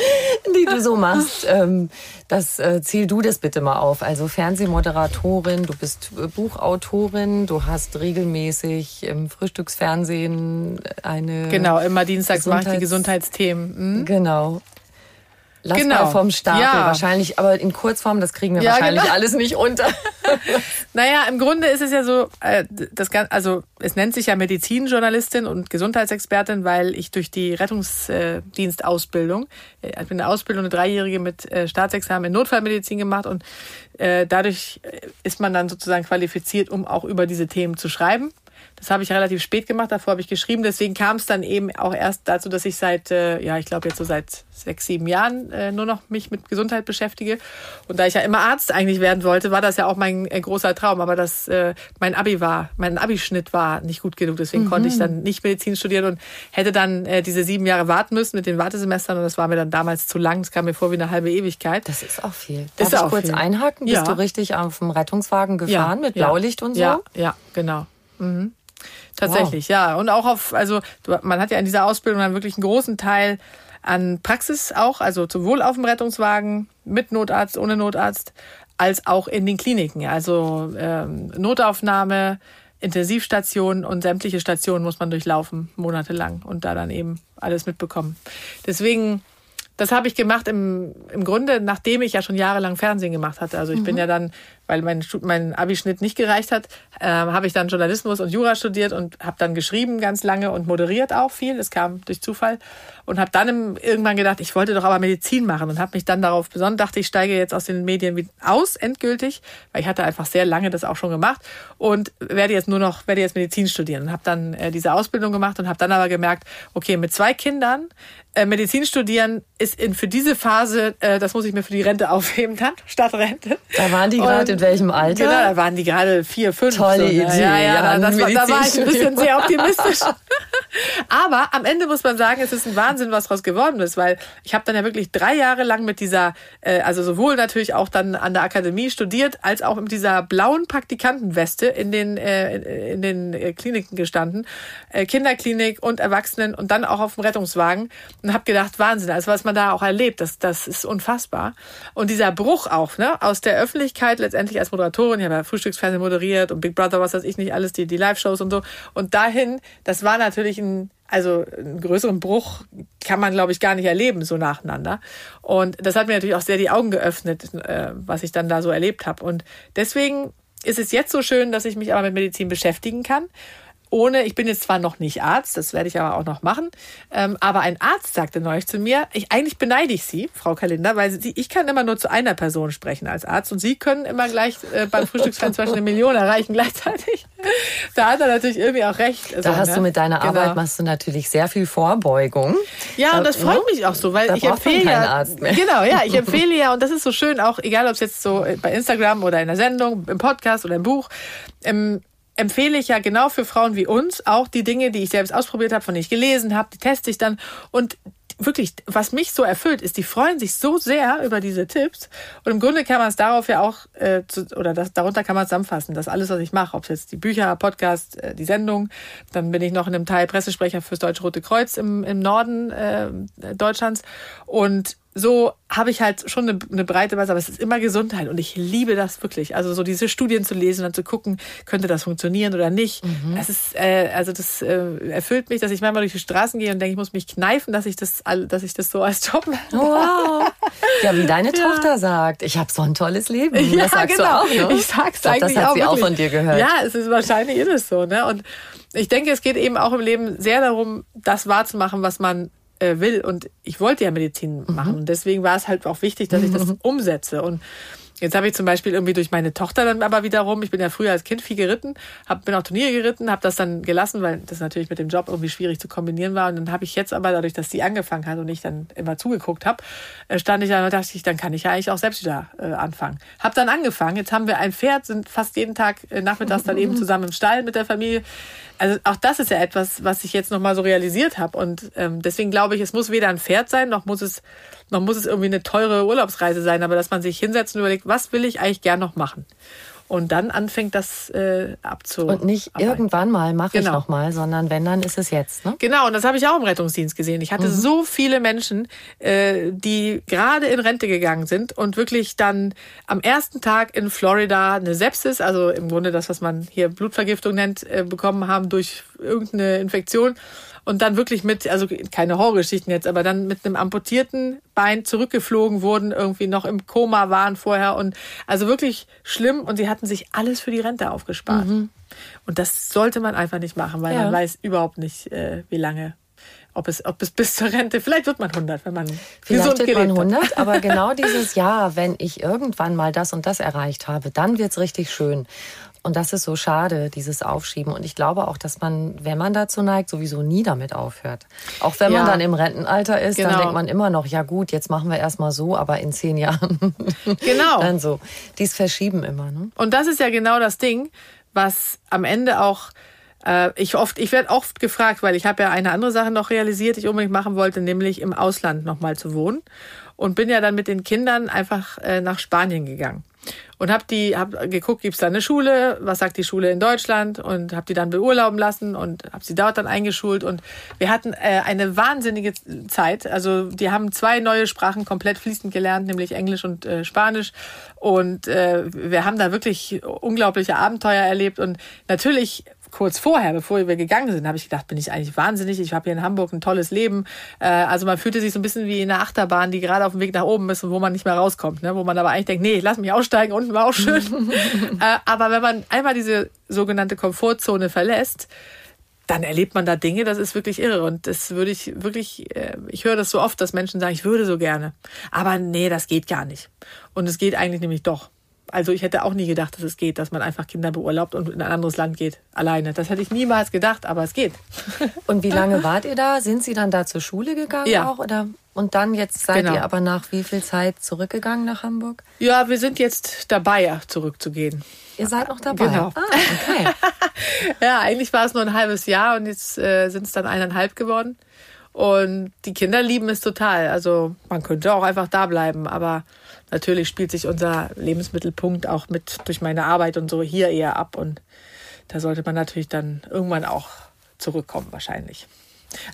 Speaker 1: die du so machst. Ähm, das äh, zähl du das bitte mal auf. Also Fernsehmoderatorin, du bist äh, Buchautorin, du hast regelmäßig im Frühstücksfernsehen eine.
Speaker 2: Genau, immer dienstags mache ich die Gesundheitsthemen.
Speaker 1: Mhm. Genau. Lass genau. mal vom Stapel ja. wahrscheinlich, aber in Kurzform, das kriegen wir ja, wahrscheinlich genau. alles nicht unter.
Speaker 2: naja, im Grunde ist es ja so, äh, das also es nennt sich ja Medizinjournalistin und Gesundheitsexpertin, weil ich durch die Rettungsdienstausbildung, äh, ich bin eine Ausbildung, eine dreijährige mit äh, Staatsexamen in Notfallmedizin gemacht und dadurch ist man dann sozusagen qualifiziert, um auch über diese Themen zu schreiben. Das habe ich relativ spät gemacht, davor habe ich geschrieben. Deswegen kam es dann eben auch erst dazu, dass ich seit, äh, ja, ich glaube jetzt so seit sechs, sieben Jahren äh, nur noch mich mit Gesundheit beschäftige. Und da ich ja immer Arzt eigentlich werden wollte, war das ja auch mein äh, großer Traum. Aber das, äh, mein Abi war, mein Abischnitt war nicht gut genug. Deswegen mhm. konnte ich dann nicht Medizin studieren und hätte dann äh, diese sieben Jahre warten müssen mit den Wartesemestern. Und das war mir dann damals zu lang. Es kam mir vor wie eine halbe Ewigkeit.
Speaker 1: Das ist auch viel. Darf ist ich auch kurz viel. einhaken? Bist ja. du richtig auf dem Rettungswagen gefahren ja. mit Blaulicht und so?
Speaker 2: Ja, ja genau. Mhm. Tatsächlich, wow. ja. Und auch auf, also man hat ja in dieser Ausbildung dann wirklich einen großen Teil an Praxis auch, also sowohl auf dem Rettungswagen mit Notarzt, ohne Notarzt, als auch in den Kliniken. Also ähm, Notaufnahme, Intensivstationen und sämtliche Stationen muss man durchlaufen, monatelang und da dann eben alles mitbekommen. Deswegen das habe ich gemacht im, im Grunde, nachdem ich ja schon jahrelang Fernsehen gemacht hatte. Also ich mhm. bin ja dann, weil mein, mein Abischnitt nicht gereicht hat, äh, habe ich dann Journalismus und Jura studiert und habe dann geschrieben ganz lange und moderiert auch viel. Das kam durch Zufall und habe dann im, irgendwann gedacht, ich wollte doch aber Medizin machen und habe mich dann darauf besonnen, dachte ich steige jetzt aus den Medien aus endgültig, weil ich hatte einfach sehr lange das auch schon gemacht und werde jetzt nur noch werde jetzt Medizin studieren und habe dann äh, diese Ausbildung gemacht und habe dann aber gemerkt, okay, mit zwei Kindern äh, Medizin studieren ist in, für diese Phase, äh, das muss ich mir für die Rente aufheben dann, statt Rente.
Speaker 1: Da waren die gerade in welchem Alter?
Speaker 2: Genau, da waren die gerade vier, fünf.
Speaker 1: Tolle so, Idee.
Speaker 2: Ja, ja, ja das war, da war ich ein bisschen sehr optimistisch. Aber am Ende muss man sagen, es ist ein Wahnsinn, was daraus geworden ist, weil ich habe dann ja wirklich drei Jahre lang mit dieser, äh, also sowohl natürlich auch dann an der Akademie studiert, als auch mit dieser blauen Praktikantenweste in den, äh, in den äh, Kliniken gestanden. Äh, Kinderklinik und Erwachsenen und dann auch auf dem Rettungswagen und habe gedacht, Wahnsinn, also was man da auch erlebt, das, das ist unfassbar. Und dieser Bruch auch, ne, aus der Öffentlichkeit letztendlich als Moderatorin, ich habe ja Frühstücksfernsehen moderiert und Big Brother, was weiß ich nicht, alles, die, die Live-Shows und so. Und dahin, das war natürlich ein, also einen größeren Bruch kann man, glaube ich, gar nicht erleben, so nacheinander. Und das hat mir natürlich auch sehr die Augen geöffnet, äh, was ich dann da so erlebt habe. Und deswegen ist es jetzt so schön, dass ich mich aber mit Medizin beschäftigen kann ohne, ich bin jetzt zwar noch nicht Arzt, das werde ich aber auch noch machen, ähm, aber ein Arzt sagte neulich zu mir, ich, eigentlich beneide ich Sie, Frau Kalender, weil Sie, ich kann immer nur zu einer Person sprechen als Arzt und Sie können immer gleich äh, beim Frühstücksfan zum Beispiel eine Million erreichen gleichzeitig. da hat er natürlich irgendwie auch recht.
Speaker 1: Da so, hast
Speaker 2: ne?
Speaker 1: du mit deiner genau. Arbeit machst du natürlich sehr viel Vorbeugung.
Speaker 2: Ja, und das freut ja? mich auch so, weil
Speaker 1: da
Speaker 2: ich empfehle
Speaker 1: ja, Arzt mehr.
Speaker 2: genau, ja, ich empfehle ja und das ist so schön auch, egal ob es jetzt so bei Instagram oder in der Sendung, im Podcast oder im Buch, ähm, empfehle ich ja genau für Frauen wie uns auch die Dinge, die ich selbst ausprobiert habe, von denen ich gelesen habe, die teste ich dann. Und wirklich, was mich so erfüllt, ist, die freuen sich so sehr über diese Tipps. Und im Grunde kann man es darauf ja auch, äh, zu, oder das, darunter kann man zusammenfassen, dass alles, was ich mache, ob es jetzt die Bücher, Podcast, äh, die Sendung, dann bin ich noch in einem Teil Pressesprecher fürs Deutsche Rote Kreuz im, im Norden äh, Deutschlands. Und so habe ich halt schon eine, eine breite Basis, aber es ist immer Gesundheit und ich liebe das wirklich. Also so diese Studien zu lesen und zu gucken, könnte das funktionieren oder nicht. Mhm. Es ist äh, also das äh, erfüllt mich, dass ich manchmal durch die Straßen gehe und denke, ich muss mich kneifen, dass ich das, dass ich das so als Job mache.
Speaker 1: Wow. Ja, wie deine ja. Tochter sagt, ich habe so ein tolles Leben.
Speaker 2: Ja, das sagst genau. du auch. Ne? Ich sag's ich glaub, eigentlich
Speaker 1: das hat
Speaker 2: auch
Speaker 1: sie
Speaker 2: wirklich.
Speaker 1: auch von dir gehört.
Speaker 2: Ja, es ist wahrscheinlich ist es so. Ne? Und ich denke, es geht eben auch im Leben sehr darum, das wahrzumachen, was man äh, will. Und ich wollte ja Medizin mhm. machen. Und deswegen war es halt auch wichtig, dass ich das umsetze. Und Jetzt habe ich zum Beispiel irgendwie durch meine Tochter dann aber wiederum, ich bin ja früher als Kind viel geritten, hab, bin auch Turniere geritten, habe das dann gelassen, weil das natürlich mit dem Job irgendwie schwierig zu kombinieren war. Und dann habe ich jetzt aber dadurch, dass sie angefangen hat und ich dann immer zugeguckt habe, äh, stand ich da und dachte ich, dann kann ich ja eigentlich auch selbst wieder äh, anfangen. Hab dann angefangen. Jetzt haben wir ein Pferd, sind fast jeden Tag äh, nachmittags dann eben zusammen im Stall mit der Familie. Also auch das ist ja etwas, was ich jetzt nochmal so realisiert habe. Und ähm, deswegen glaube ich, es muss weder ein Pferd sein, noch muss es noch muss es irgendwie eine teure Urlaubsreise sein, aber dass man sich hinsetzt und überlegt, was will ich eigentlich gern noch machen? und dann anfängt das äh, abzu.
Speaker 1: Und nicht arbeiten. irgendwann mal mache genau. ich noch mal, sondern wenn dann ist es jetzt. Ne?
Speaker 2: Genau, und das habe ich auch im Rettungsdienst gesehen. Ich hatte mhm. so viele Menschen, äh, die gerade in Rente gegangen sind und wirklich dann am ersten Tag in Florida eine Sepsis, also im Grunde das, was man hier Blutvergiftung nennt, äh, bekommen haben durch irgendeine Infektion und dann wirklich mit, also keine Horrorgeschichten jetzt, aber dann mit einem amputierten Bein zurückgeflogen wurden, irgendwie noch im Koma waren vorher und also wirklich schlimm und sie hatten sich alles für die Rente aufgespart. Mhm. Und das sollte man einfach nicht machen, weil ja. man weiß überhaupt nicht, äh, wie lange ob es, ob es bis zur Rente, vielleicht wird man 100, wenn man
Speaker 1: vielleicht gesund wird man 100, hat. aber genau dieses Jahr, wenn ich irgendwann mal das und das erreicht habe, dann wird es richtig schön. Und das ist so schade, dieses Aufschieben. Und ich glaube auch, dass man, wenn man dazu neigt, sowieso nie damit aufhört. Auch wenn man dann im Rentenalter ist, genau. dann denkt man immer noch, ja gut, jetzt machen wir erstmal so, aber in zehn Jahren.
Speaker 2: Genau.
Speaker 1: dann so. Dies verschieben immer. Ne?
Speaker 2: Und das ist ja genau das Ding, was am Ende auch äh, ich oft, ich werde oft gefragt, weil ich habe ja eine andere Sache noch realisiert, die ich unbedingt machen wollte, nämlich im Ausland nochmal zu wohnen. Und bin ja dann mit den Kindern einfach äh, nach Spanien gegangen und habe die hab geguckt, gibt's da eine Schule, was sagt die Schule in Deutschland? Und habe die dann beurlauben lassen und habe sie dort dann eingeschult. Und wir hatten äh, eine wahnsinnige Zeit. Also die haben zwei neue Sprachen komplett fließend gelernt, nämlich Englisch und äh, Spanisch. Und äh, wir haben da wirklich unglaubliche Abenteuer erlebt. Und natürlich kurz vorher, bevor wir gegangen sind, habe ich gedacht, bin ich eigentlich wahnsinnig. Ich habe hier in Hamburg ein tolles Leben. Äh, also man fühlte sich so ein bisschen wie in einer Achterbahn, die gerade auf dem Weg nach oben ist und wo man nicht mehr rauskommt. Ne? Wo man aber eigentlich denkt, nee, lass mich aussteigen, unten war auch schön. äh, aber wenn man einmal diese sogenannte Komfortzone verlässt, dann erlebt man da Dinge, das ist wirklich irre. Und das würde ich wirklich, äh, ich höre das so oft, dass Menschen sagen, ich würde so gerne. Aber nee, das geht gar nicht. Und es geht eigentlich nämlich doch. Also ich hätte auch nie gedacht, dass es geht, dass man einfach Kinder beurlaubt und in ein anderes Land geht, alleine. Das hätte ich niemals gedacht, aber es geht.
Speaker 1: Und wie lange wart ihr da? Sind Sie dann da zur Schule gegangen
Speaker 2: ja.
Speaker 1: auch? Oder? Und dann jetzt seid genau. ihr aber nach wie viel Zeit zurückgegangen nach Hamburg?
Speaker 2: Ja, wir sind jetzt dabei, zurückzugehen.
Speaker 1: Ihr seid noch dabei?
Speaker 2: Genau.
Speaker 1: Ah, okay.
Speaker 2: ja, eigentlich war es nur ein halbes Jahr und jetzt äh, sind es dann eineinhalb geworden. Und die Kinder lieben es total. Also man könnte auch einfach da bleiben, aber natürlich spielt sich unser Lebensmittelpunkt auch mit durch meine Arbeit und so hier eher ab. Und da sollte man natürlich dann irgendwann auch zurückkommen, wahrscheinlich.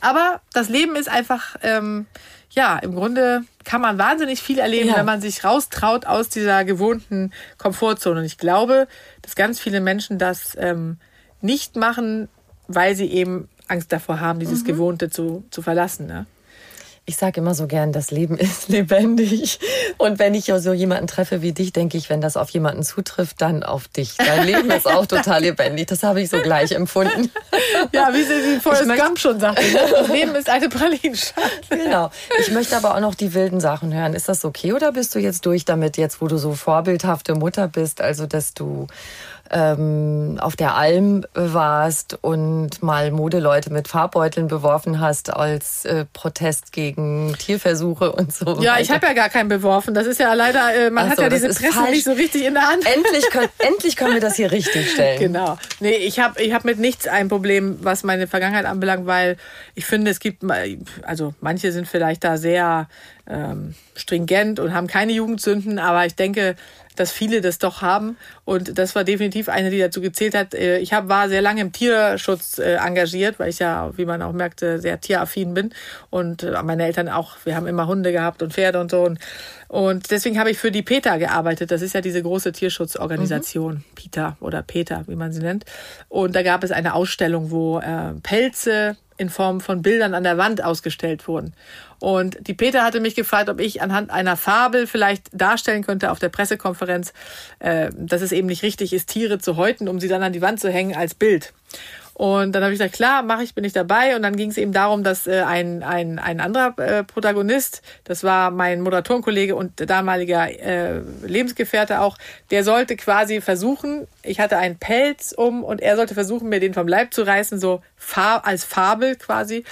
Speaker 2: Aber das Leben ist einfach, ähm, ja, im Grunde kann man wahnsinnig viel erleben, ja. wenn man sich raustraut aus dieser gewohnten Komfortzone. Und ich glaube, dass ganz viele Menschen das ähm, nicht machen, weil sie eben Angst davor haben, dieses mhm. Gewohnte zu, zu verlassen. Ne?
Speaker 1: Ich sage immer so gern, das Leben ist lebendig. Und wenn ich so jemanden treffe wie dich, denke ich, wenn das auf jemanden zutrifft, dann auf dich. Dein Leben ist auch total lebendig. Das habe ich so gleich empfunden.
Speaker 2: Ja, wie sie Forrest Gump schon sagte, ne? das Leben ist eine Pralinschale.
Speaker 1: Genau. Ich möchte aber auch noch die wilden Sachen hören. Ist das okay oder bist du jetzt durch damit, jetzt wo du so vorbildhafte Mutter bist, also dass du ähm, auf der Alm warst und mal Modeleute mit Farbbeuteln beworfen hast als äh, Protest gegen Tierversuche und so.
Speaker 2: Ja, ich habe ja gar keinen beworfen. Das ist ja leider, äh, man Ach hat so, ja diese Presse falsch. nicht so richtig in der Hand.
Speaker 1: Endlich können, endlich können wir das hier richtig stellen.
Speaker 2: Genau. Nee, ich habe ich hab mit nichts ein Problem, was meine Vergangenheit anbelangt, weil ich finde, es gibt, also manche sind vielleicht da sehr ähm, stringent und haben keine Jugendsünden, aber ich denke, dass viele das doch haben. Und das war definitiv eine, die dazu gezählt hat. Äh, ich hab, war sehr lange im Tierschutz äh, engagiert, weil ich ja, wie man auch merkte, sehr tieraffin bin. Und äh, meine Eltern auch, wir haben immer Hunde gehabt und Pferde und so. Und, und deswegen habe ich für die PETA gearbeitet. Das ist ja diese große Tierschutzorganisation, mhm. PETA oder PETA, wie man sie nennt. Und da gab es eine Ausstellung, wo äh, Pelze in Form von Bildern an der Wand ausgestellt wurden. Und die Peter hatte mich gefragt, ob ich anhand einer Fabel vielleicht darstellen könnte auf der Pressekonferenz, äh, dass es eben nicht richtig ist, Tiere zu häuten, um sie dann an die Wand zu hängen als Bild. Und dann habe ich gesagt, klar, mache ich, bin ich dabei. Und dann ging es eben darum, dass äh, ein, ein, ein anderer äh, Protagonist, das war mein Moderatorenkollege und damaliger äh, Lebensgefährte auch, der sollte quasi versuchen, ich hatte einen Pelz um und er sollte versuchen, mir den vom Leib zu reißen, so Far als Fabel quasi.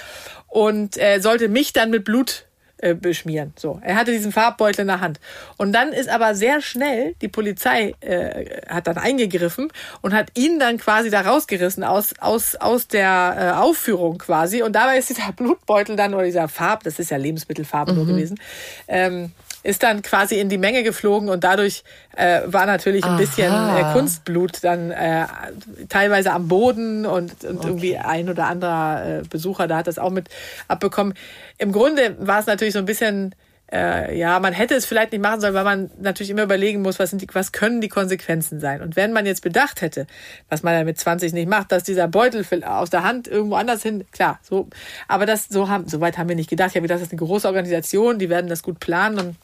Speaker 2: Und äh, sollte mich dann mit Blut äh, beschmieren. So, er hatte diesen Farbbeutel in der Hand. Und dann ist aber sehr schnell die Polizei äh, hat dann eingegriffen und hat ihn dann quasi da rausgerissen aus aus aus der äh, Aufführung quasi. Und dabei ist dieser Blutbeutel dann oder dieser Farb, das ist ja Lebensmittelfarbe mhm. nur gewesen. Ähm, ist dann quasi in die Menge geflogen und dadurch äh, war natürlich ein Aha. bisschen äh, Kunstblut dann äh, teilweise am Boden und, und okay. irgendwie ein oder anderer äh, Besucher da hat das auch mit abbekommen. Im Grunde war es natürlich so ein bisschen äh, ja, man hätte es vielleicht nicht machen sollen, weil man natürlich immer überlegen muss, was, sind die, was können die Konsequenzen sein. Und wenn man jetzt bedacht hätte, was man ja mit 20 nicht macht, dass dieser Beutel aus der Hand irgendwo anders hin, klar, so, aber das, so haben, so weit haben wir nicht gedacht. Ich habe gedacht, das ist eine große Organisation, die werden das gut planen und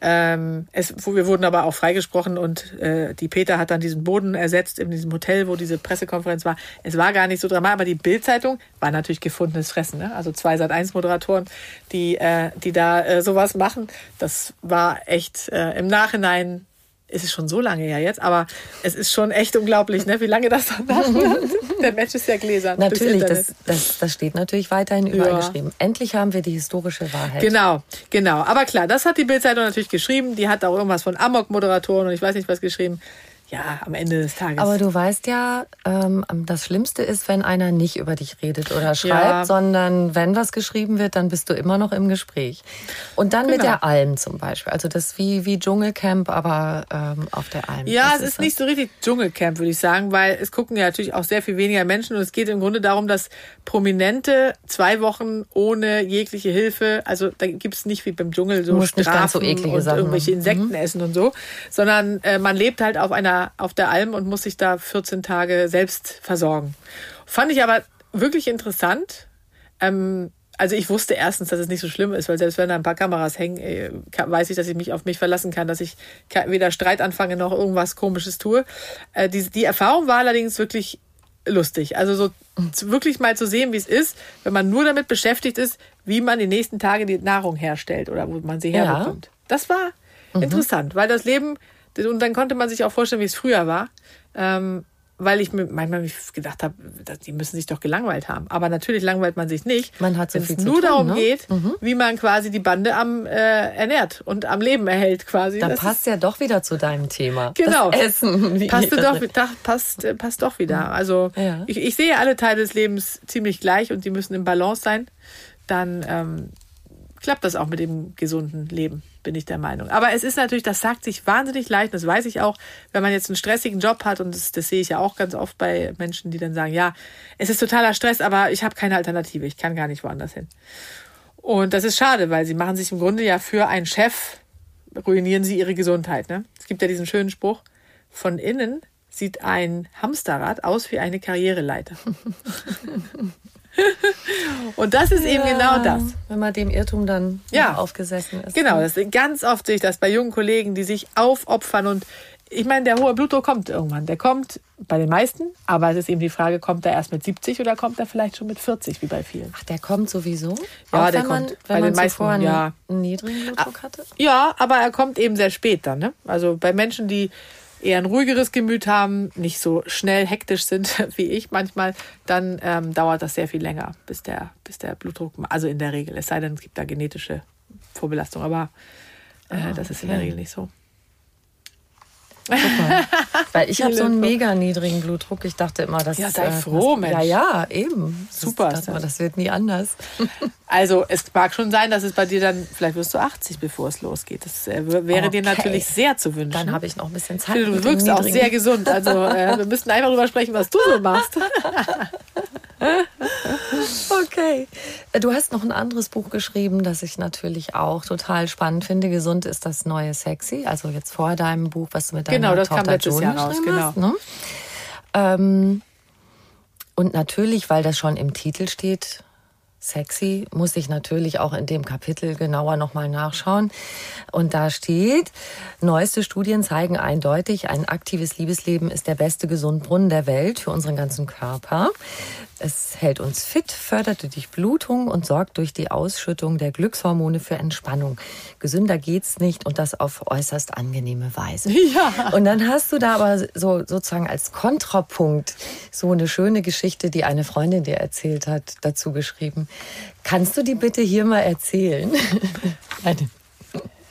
Speaker 2: ähm, es, wir wurden aber auch freigesprochen und äh, die Peter hat dann diesen Boden ersetzt in diesem Hotel, wo diese Pressekonferenz war. Es war gar nicht so dramatisch, aber die Bildzeitung war natürlich gefundenes Fressen. Ne? Also zwei Sat 1 Moderatoren, die, äh, die da äh, sowas machen. Das war echt äh, im Nachhinein ist es schon so lange her jetzt, aber es ist schon echt unglaublich, ne, wie lange das dann dauert. Der Mensch ist ja gläsern.
Speaker 1: Natürlich, das, das, das steht natürlich weiterhin überall ja. geschrieben. Endlich haben wir die historische Wahrheit.
Speaker 2: Genau, genau. Aber klar, das hat die Bildzeitung natürlich geschrieben. Die hat auch irgendwas von Amok-Moderatoren und ich weiß nicht was geschrieben ja, am Ende des Tages.
Speaker 1: Aber du weißt ja, ähm, das Schlimmste ist, wenn einer nicht über dich redet oder schreibt, ja. sondern wenn was geschrieben wird, dann bist du immer noch im Gespräch. Und dann genau. mit der Alm zum Beispiel. Also das ist wie, wie Dschungelcamp, aber ähm, auf der Alm.
Speaker 2: Ja,
Speaker 1: das
Speaker 2: es ist, ist nicht so richtig Dschungelcamp, würde ich sagen, weil es gucken ja natürlich auch sehr viel weniger Menschen und es geht im Grunde darum, dass Prominente zwei Wochen ohne jegliche Hilfe, also da gibt es nicht wie beim Dschungel so Strafen so und Sachen. irgendwelche Insekten mhm. essen und so, sondern äh, man lebt halt auf einer auf der Alm und muss sich da 14 Tage selbst versorgen. Fand ich aber wirklich interessant. Ähm, also ich wusste erstens, dass es nicht so schlimm ist, weil selbst wenn da ein paar Kameras hängen, äh, weiß ich, dass ich mich auf mich verlassen kann, dass ich weder Streit anfange noch irgendwas Komisches tue. Äh, die, die Erfahrung war allerdings wirklich lustig. Also so wirklich mal zu sehen, wie es ist, wenn man nur damit beschäftigt ist, wie man die nächsten Tage die Nahrung herstellt oder wo man sie herbekommt. Ja. Das war mhm. interessant, weil das Leben und dann konnte man sich auch vorstellen, wie es früher war. Ähm, weil ich mir manchmal gedacht habe, die müssen sich doch gelangweilt haben. Aber natürlich langweilt man sich nicht.
Speaker 1: Man hat so
Speaker 2: wenn es nur
Speaker 1: tun,
Speaker 2: darum
Speaker 1: ne?
Speaker 2: geht, mhm. wie man quasi die Bande am äh, ernährt und am Leben erhält quasi.
Speaker 1: Da das passt ja doch wieder zu deinem Thema.
Speaker 2: Genau.
Speaker 1: Das Essen.
Speaker 2: Passt doch, passt, äh, passt doch wieder. Also ja. ich, ich sehe alle Teile des Lebens ziemlich gleich und die müssen im Balance sein. Dann ähm, klappt das auch mit dem gesunden Leben bin ich der Meinung. Aber es ist natürlich, das sagt sich wahnsinnig leicht, das weiß ich auch, wenn man jetzt einen stressigen Job hat und das, das sehe ich ja auch ganz oft bei Menschen, die dann sagen, ja, es ist totaler Stress, aber ich habe keine Alternative, ich kann gar nicht woanders hin. Und das ist schade, weil sie machen sich im Grunde ja für einen Chef, ruinieren sie ihre Gesundheit. Ne? Es gibt ja diesen schönen Spruch, von innen sieht ein Hamsterrad aus wie eine Karriereleiter. Und das ist ja, eben genau das.
Speaker 1: Wenn man dem Irrtum dann ja. aufgesessen ist.
Speaker 2: Genau, das ganz oft sehe ich das bei jungen Kollegen, die sich aufopfern und ich meine, der hohe Blutdruck kommt irgendwann. Der kommt bei den meisten, aber es ist eben die Frage, kommt er erst mit 70 oder kommt er vielleicht schon mit 40, wie bei vielen?
Speaker 1: Ach, der kommt sowieso?
Speaker 2: Ja, Auch der kommt man,
Speaker 1: bei den meisten,
Speaker 2: ja.
Speaker 1: einen niedrigen Blutdruck hatte?
Speaker 2: Ja, aber er kommt eben sehr spät dann. Ne? Also bei Menschen, die eher ein ruhigeres Gemüt haben, nicht so schnell hektisch sind wie ich manchmal, dann ähm, dauert das sehr viel länger, bis der, bis der Blutdruck, also in der Regel, es sei denn, es gibt da genetische Vorbelastung, aber äh, ah, das ist in der Regel nicht so.
Speaker 1: Super. Weil ich habe so einen mega niedrigen Blutdruck. Ich dachte immer, das
Speaker 2: Ja, sei froh,
Speaker 1: das,
Speaker 2: Mensch.
Speaker 1: Ja, ja, eben.
Speaker 2: Super.
Speaker 1: Das, das, das wird nie anders.
Speaker 2: Also es mag schon sein, dass es bei dir dann, vielleicht wirst du 80, bevor es losgeht. Das äh, wäre okay. dir natürlich sehr zu wünschen.
Speaker 1: Dann habe ich noch ein bisschen Zeit.
Speaker 2: Du wirkst auch sehr gesund. Also äh, wir müssten einfach darüber sprechen, was du so machst.
Speaker 1: okay. Du hast noch ein anderes Buch geschrieben, das ich natürlich auch total spannend finde. Gesund ist das neue Sexy. Also jetzt vor deinem Buch, was du mit deiner
Speaker 2: genau, das
Speaker 1: Tochter
Speaker 2: kam letztes Jahr raus. Genau.
Speaker 1: Hast, ne? ähm, und natürlich, weil das schon im Titel steht, sexy, muss ich natürlich auch in dem Kapitel genauer nochmal nachschauen. Und da steht, neueste Studien zeigen eindeutig, ein aktives Liebesleben ist der beste Gesundbrunnen der Welt für unseren ganzen Körper. Es hält uns fit, fördert die Durchblutung und sorgt durch die Ausschüttung der Glückshormone für Entspannung. Gesünder geht's nicht und das auf äußerst angenehme Weise.
Speaker 2: Ja.
Speaker 1: Und dann hast du da aber so sozusagen als Kontrapunkt so eine schöne Geschichte, die eine Freundin dir erzählt hat, dazu geschrieben. Kannst du die bitte hier mal erzählen?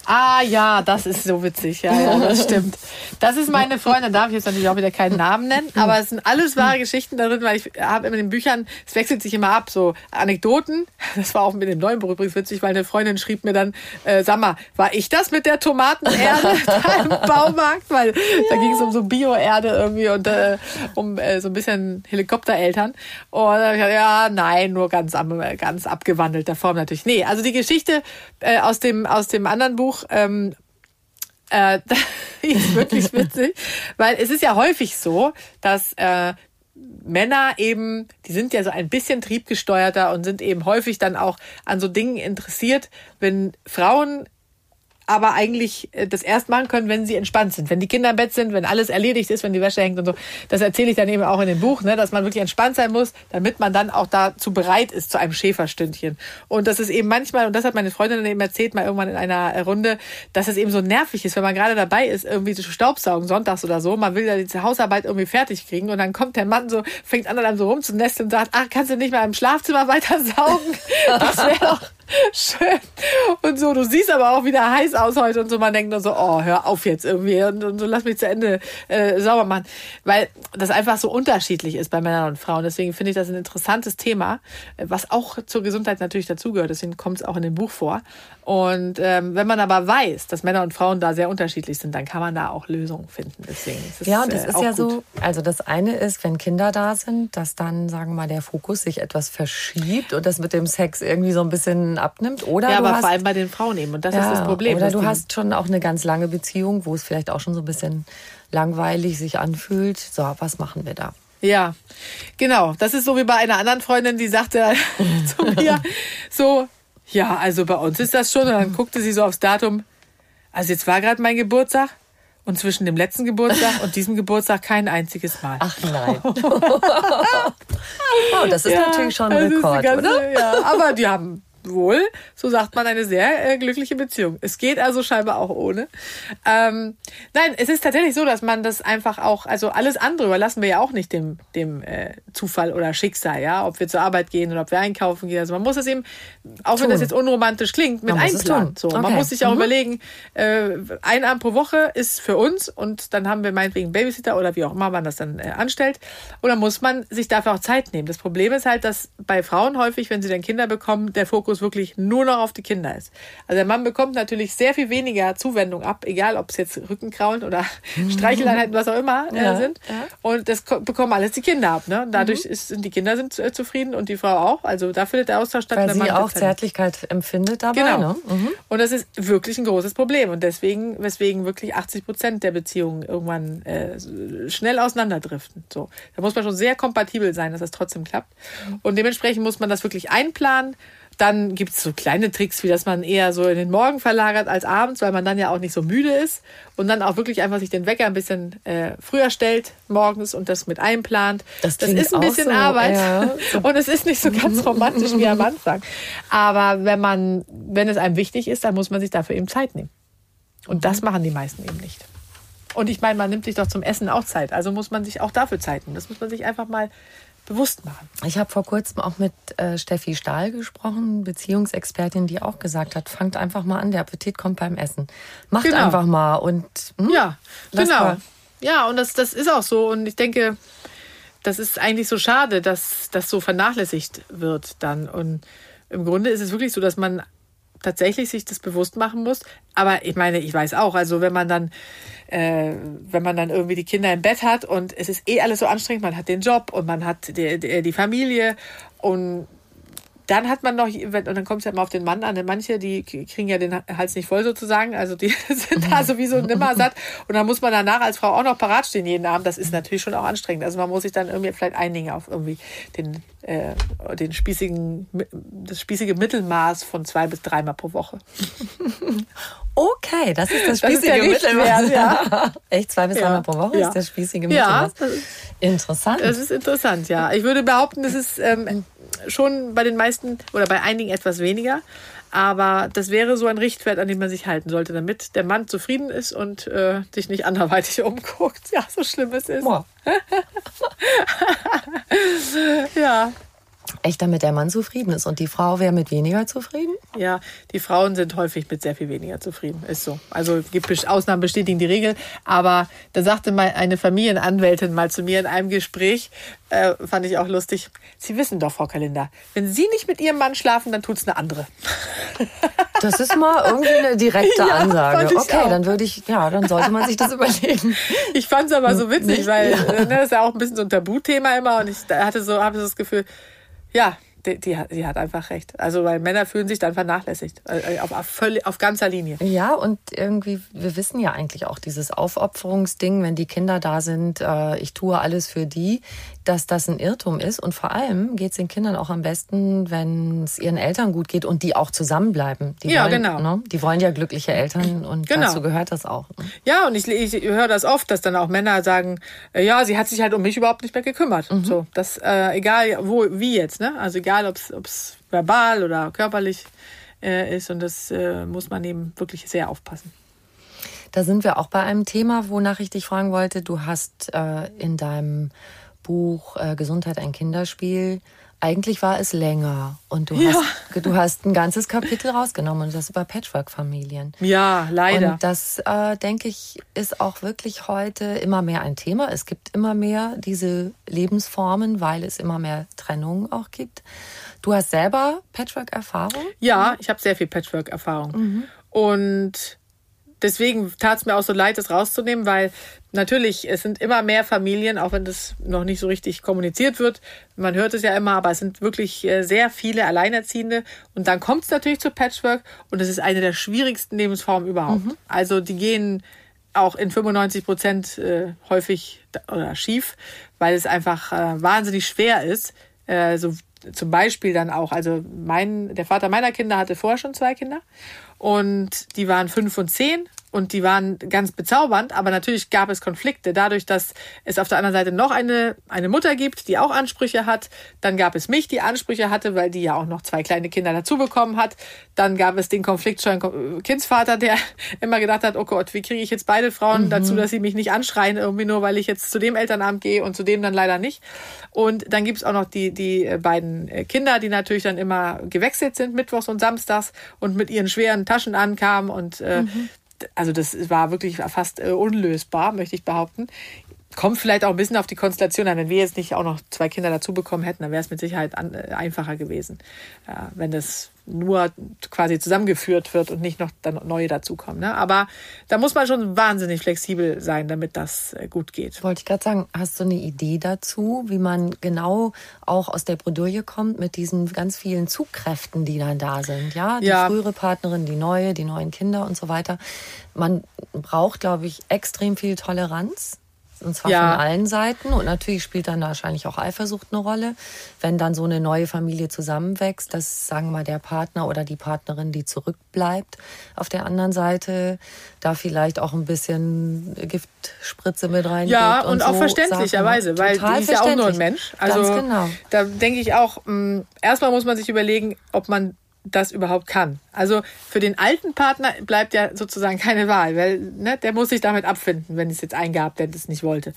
Speaker 2: Ah ja, das ist so witzig. Ja, ja, das stimmt. Das ist meine Freundin, darf ich jetzt natürlich auch wieder keinen Namen nennen, aber es sind alles wahre Geschichten darin, weil ich habe immer in den Büchern, es wechselt sich immer ab, so Anekdoten. Das war auch mit dem neuen Buch übrigens witzig, weil eine Freundin schrieb mir dann, äh, sag mal, war ich das mit der Tomatenerde im Baumarkt? Weil ja. da ging es um so Bioerde irgendwie und äh, um äh, so ein bisschen Helikoptereltern. Und dann ich gesagt, ja, nein, nur ganz, ganz abgewandelter Form natürlich. Nee, also die Geschichte äh, aus, dem, aus dem anderen Buch, Buch ähm, äh, ist wirklich witzig, weil es ist ja häufig so, dass äh, Männer eben, die sind ja so ein bisschen triebgesteuerter und sind eben häufig dann auch an so Dingen interessiert, wenn Frauen aber eigentlich äh, das erst machen können, wenn sie entspannt sind. Wenn die Kinder im Bett sind, wenn alles erledigt ist, wenn die Wäsche hängt und so. Das erzähle ich dann eben auch in dem Buch, ne, dass man wirklich entspannt sein muss, damit man dann auch dazu bereit ist zu einem Schäferstündchen. Und das ist eben manchmal, und das hat meine Freundin dann eben erzählt, mal irgendwann in einer Runde, dass es eben so nervig ist, wenn man gerade dabei ist, irgendwie zu staubsaugen, sonntags oder so. Man will ja die Hausarbeit irgendwie fertig kriegen und dann kommt der Mann so, fängt an, dann so rumzunästeln und sagt, ach, kannst du nicht mal im Schlafzimmer weiter saugen? Das wäre doch schön. Und so, du siehst aber auch wieder heiß aus heute und so. Man denkt nur so, oh, hör auf jetzt irgendwie und, und so, lass mich zu Ende äh, sauber machen. Weil das einfach so unterschiedlich ist bei Männern und Frauen. Deswegen finde ich das ein interessantes Thema, was auch zur Gesundheit natürlich dazugehört. Deswegen kommt es auch in dem Buch vor. Und ähm, wenn man aber weiß, dass Männer und Frauen da sehr unterschiedlich sind, dann kann man da auch Lösungen finden. Deswegen
Speaker 1: ist es, ja, und das äh, ist ja gut. so, also das eine ist, wenn Kinder da sind, dass dann, sagen wir mal, der Fokus sich etwas verschiebt und das mit dem Sex irgendwie so ein bisschen abnimmt. Oder
Speaker 2: ja, aber
Speaker 1: hast,
Speaker 2: vor allem bei den Frauen eben. Und das ja, ist das Problem.
Speaker 1: Oder du hast schon auch eine ganz lange Beziehung, wo es vielleicht auch schon so ein bisschen langweilig sich anfühlt. So, was machen wir da?
Speaker 2: Ja, genau. Das ist so wie bei einer anderen Freundin, die sagte zu mir so, ja, also bei uns ist das schon. Und dann guckte sie so aufs Datum. Also jetzt war gerade mein Geburtstag und zwischen dem letzten Geburtstag und diesem Geburtstag kein einziges Mal.
Speaker 1: Ach nein. oh, das ist ja, natürlich schon ein Rekord, ganze, oder?
Speaker 2: Ja, aber die haben wohl, so sagt man, eine sehr äh, glückliche Beziehung. Es geht also scheinbar auch ohne. Ähm, nein, es ist tatsächlich so, dass man das einfach auch, also alles andere überlassen wir ja auch nicht dem, dem äh, Zufall oder Schicksal, ja, ob wir zur Arbeit gehen oder ob wir einkaufen gehen. Also man muss es eben, auch tun. wenn das jetzt unromantisch klingt, mit einplanen. So, okay. Man muss sich auch mhm. überlegen, äh, ein Abend pro Woche ist für uns und dann haben wir meinetwegen Babysitter oder wie auch immer man das dann äh, anstellt. Dann muss man sich dafür auch Zeit nehmen. Das Problem ist halt, dass bei Frauen häufig, wenn sie dann Kinder bekommen, der Fokus Fokus wirklich nur noch auf die Kinder ist. Also der Mann bekommt natürlich sehr viel weniger Zuwendung ab, egal ob es jetzt Rückenkraulen oder Streicheleinheiten, was auch immer äh, ja, sind. Ja. Und das bekommen alles die Kinder ab. Ne? Dadurch mhm. ist, sind die Kinder sind äh, zufrieden und die Frau auch. Also da findet der Austausch statt.
Speaker 1: Weil sie auch Zärtlichkeit empfindet dabei. Genau. Ne?
Speaker 2: Mhm. Und das ist wirklich ein großes Problem. Und deswegen, weswegen wirklich 80 Prozent der Beziehungen irgendwann äh, schnell auseinanderdriften. So, da muss man schon sehr kompatibel sein, dass das trotzdem klappt. Und dementsprechend muss man das wirklich einplanen. Dann gibt es so kleine Tricks, wie dass man eher so in den Morgen verlagert als abends, weil man dann ja auch nicht so müde ist. Und dann auch wirklich einfach sich den Wecker ein bisschen äh, früher stellt morgens und das mit einplant. Das, das ist ein bisschen so, Arbeit. Ja. Und es ist nicht so ganz romantisch wie am Anfang. Aber wenn man, wenn es einem wichtig ist, dann muss man sich dafür eben Zeit nehmen. Und das machen die meisten eben nicht. Und ich meine, man nimmt sich doch zum Essen auch Zeit. Also muss man sich auch dafür Zeit nehmen. Das muss man sich einfach mal bewusst machen.
Speaker 1: Ich habe vor kurzem auch mit äh, Steffi Stahl gesprochen, Beziehungsexpertin, die auch gesagt hat, fangt einfach mal an, der Appetit kommt beim Essen. Macht genau. einfach mal und
Speaker 2: hm, ja, genau. Mal. Ja, und das, das ist auch so. Und ich denke, das ist eigentlich so schade, dass das so vernachlässigt wird dann. Und im Grunde ist es wirklich so, dass man tatsächlich sich das bewusst machen muss. Aber ich meine, ich weiß auch, also wenn man dann äh, wenn man dann irgendwie die Kinder im Bett hat und es ist eh alles so anstrengend, man hat den Job und man hat die, die, die Familie und dann hat man noch, und dann kommt es ja immer auf den Mann an, denn manche, die kriegen ja den Hals nicht voll sozusagen, also die sind da sowieso nimmer satt und dann muss man danach als Frau auch noch parat stehen jeden Abend, das ist natürlich schon auch anstrengend, also man muss sich dann irgendwie vielleicht einigen auf irgendwie den, äh, den spießigen, das spießige Mittelmaß von zwei bis dreimal pro Woche.
Speaker 1: Okay, das ist das spießige das ist Mittelmaß. Ja. Echt zwei bis dreimal ja. pro Woche ja. ist der spießige Mittelmaß. Ja, interessant.
Speaker 2: Das ist interessant, ja. Ich würde behaupten, das ist ähm, schon bei den meisten oder bei einigen etwas weniger. Aber das wäre so ein Richtwert, an dem man sich halten sollte, damit der Mann zufrieden ist und äh, sich nicht anderweitig umguckt. Ja, so schlimm es ist.
Speaker 1: ja. Echt, damit der Mann zufrieden ist. Und die Frau wäre mit weniger zufrieden?
Speaker 2: Ja, die Frauen sind häufig mit sehr viel weniger zufrieden. Ist so. Also gibt Ausnahmen bestätigen die Regel. Aber da sagte mal eine Familienanwältin mal zu mir in einem Gespräch, äh, fand ich auch lustig. Sie wissen doch, Frau Kalender, wenn Sie nicht mit Ihrem Mann schlafen, dann tut es eine andere.
Speaker 1: Das ist mal irgendwie eine direkte ja, Ansage. Okay, auch. dann würde ich, ja, dann sollte man sich das überlegen.
Speaker 2: Ich fand es aber so witzig, nicht, weil ja. ne, das ist ja auch ein bisschen so ein Tabuthema immer und ich hatte so, habe so das Gefühl, ja, die, die, die, hat einfach recht. Also, weil Männer fühlen sich dann vernachlässigt. Äh, auf, auf, völlig, auf ganzer Linie.
Speaker 1: Ja, und irgendwie, wir wissen ja eigentlich auch dieses Aufopferungsding, wenn die Kinder da sind, äh, ich tue alles für die. Dass das ein Irrtum ist. Und vor allem geht es den Kindern auch am besten, wenn es ihren Eltern gut geht und die auch zusammenbleiben. Die
Speaker 2: ja,
Speaker 1: wollen,
Speaker 2: genau.
Speaker 1: Ne? Die wollen ja glückliche Eltern und
Speaker 2: genau.
Speaker 1: dazu gehört das auch. Ne?
Speaker 2: Ja, und ich, ich höre das oft, dass dann auch Männer sagen, äh, ja, sie hat sich halt um mich überhaupt nicht mehr gekümmert. Mhm. So, das äh, egal wo, wie jetzt, ne? Also egal, ob es verbal oder körperlich äh, ist und das äh, muss man eben wirklich sehr aufpassen.
Speaker 1: Da sind wir auch bei einem Thema, wonach ich dich fragen wollte. Du hast äh, in deinem Buch äh, Gesundheit ein Kinderspiel eigentlich war es länger und du, ja. hast, du hast ein ganzes Kapitel rausgenommen und das über Patchwork-Familien.
Speaker 2: Ja, leider.
Speaker 1: Und das, äh, denke ich, ist auch wirklich heute immer mehr ein Thema. Es gibt immer mehr diese Lebensformen, weil es immer mehr Trennungen auch gibt. Du hast selber Patchwork-Erfahrung?
Speaker 2: Ja, ich habe sehr viel Patchwork-Erfahrung. Mhm. Und deswegen tat es mir auch so leid, das rauszunehmen, weil natürlich, es sind immer mehr Familien, auch wenn das noch nicht so richtig kommuniziert wird. Man hört es ja immer, aber es sind wirklich äh, sehr viele Alleinerziehende. Und dann kommt es natürlich zu Patchwork und es ist eine der schwierigsten Lebensformen überhaupt. Mhm. Also die gehen auch in 95 Prozent äh, häufig oder schief, weil es einfach äh, wahnsinnig schwer ist, äh, so zum Beispiel dann auch, also mein, der Vater meiner Kinder hatte vorher schon zwei Kinder und die waren fünf und zehn und die waren ganz bezaubernd, aber natürlich gab es Konflikte. Dadurch, dass es auf der anderen Seite noch eine, eine Mutter gibt, die auch Ansprüche hat, dann gab es mich, die Ansprüche hatte, weil die ja auch noch zwei kleine Kinder dazu bekommen hat. Dann gab es den konfliktscheuen Kindsvater, der immer gedacht hat, oh Gott, wie kriege ich jetzt beide Frauen mhm. dazu, dass sie mich nicht anschreien, irgendwie nur, weil ich jetzt zu dem Elternabend gehe und zu dem dann leider nicht. Und dann gibt es auch noch die, die äh, beiden äh, Kinder, die natürlich dann immer gewechselt sind, mittwochs und samstags und mit ihren schweren Taschen ankamen und äh, mhm also das war wirklich fast äh, unlösbar, möchte ich behaupten. Kommt vielleicht auch ein bisschen auf die Konstellation an. Wenn wir jetzt nicht auch noch zwei Kinder dazu bekommen hätten, dann wäre es mit Sicherheit an, äh, einfacher gewesen. Ja, wenn das nur quasi zusammengeführt wird und nicht noch dann neue dazukommen. Ne? Aber da muss man schon wahnsinnig flexibel sein, damit das äh, gut geht.
Speaker 1: Wollte ich gerade sagen, hast du eine Idee dazu, wie man genau auch aus der Bredouille kommt mit diesen ganz vielen Zugkräften, die dann da sind? Ja, die ja. frühere Partnerin, die neue, die neuen Kinder und so weiter. Man braucht, glaube ich, extrem viel Toleranz und zwar ja. von allen Seiten. Und natürlich spielt dann wahrscheinlich auch Eifersucht eine Rolle. Wenn dann so eine neue Familie zusammenwächst, dass, sagen wir mal, der Partner oder die Partnerin, die zurückbleibt, auf der anderen Seite da vielleicht auch ein bisschen Giftspritze mit rein.
Speaker 2: Ja, und, und auch so verständlicherweise, weil die ist ja auch nur ein Mensch. Also Ganz genau. da denke ich auch, mh, mm, erstmal muss man sich überlegen, ob man das überhaupt kann. Also für den alten Partner bleibt ja sozusagen keine Wahl, weil ne, der muss sich damit abfinden, wenn es jetzt eingehabt hätte, es nicht wollte.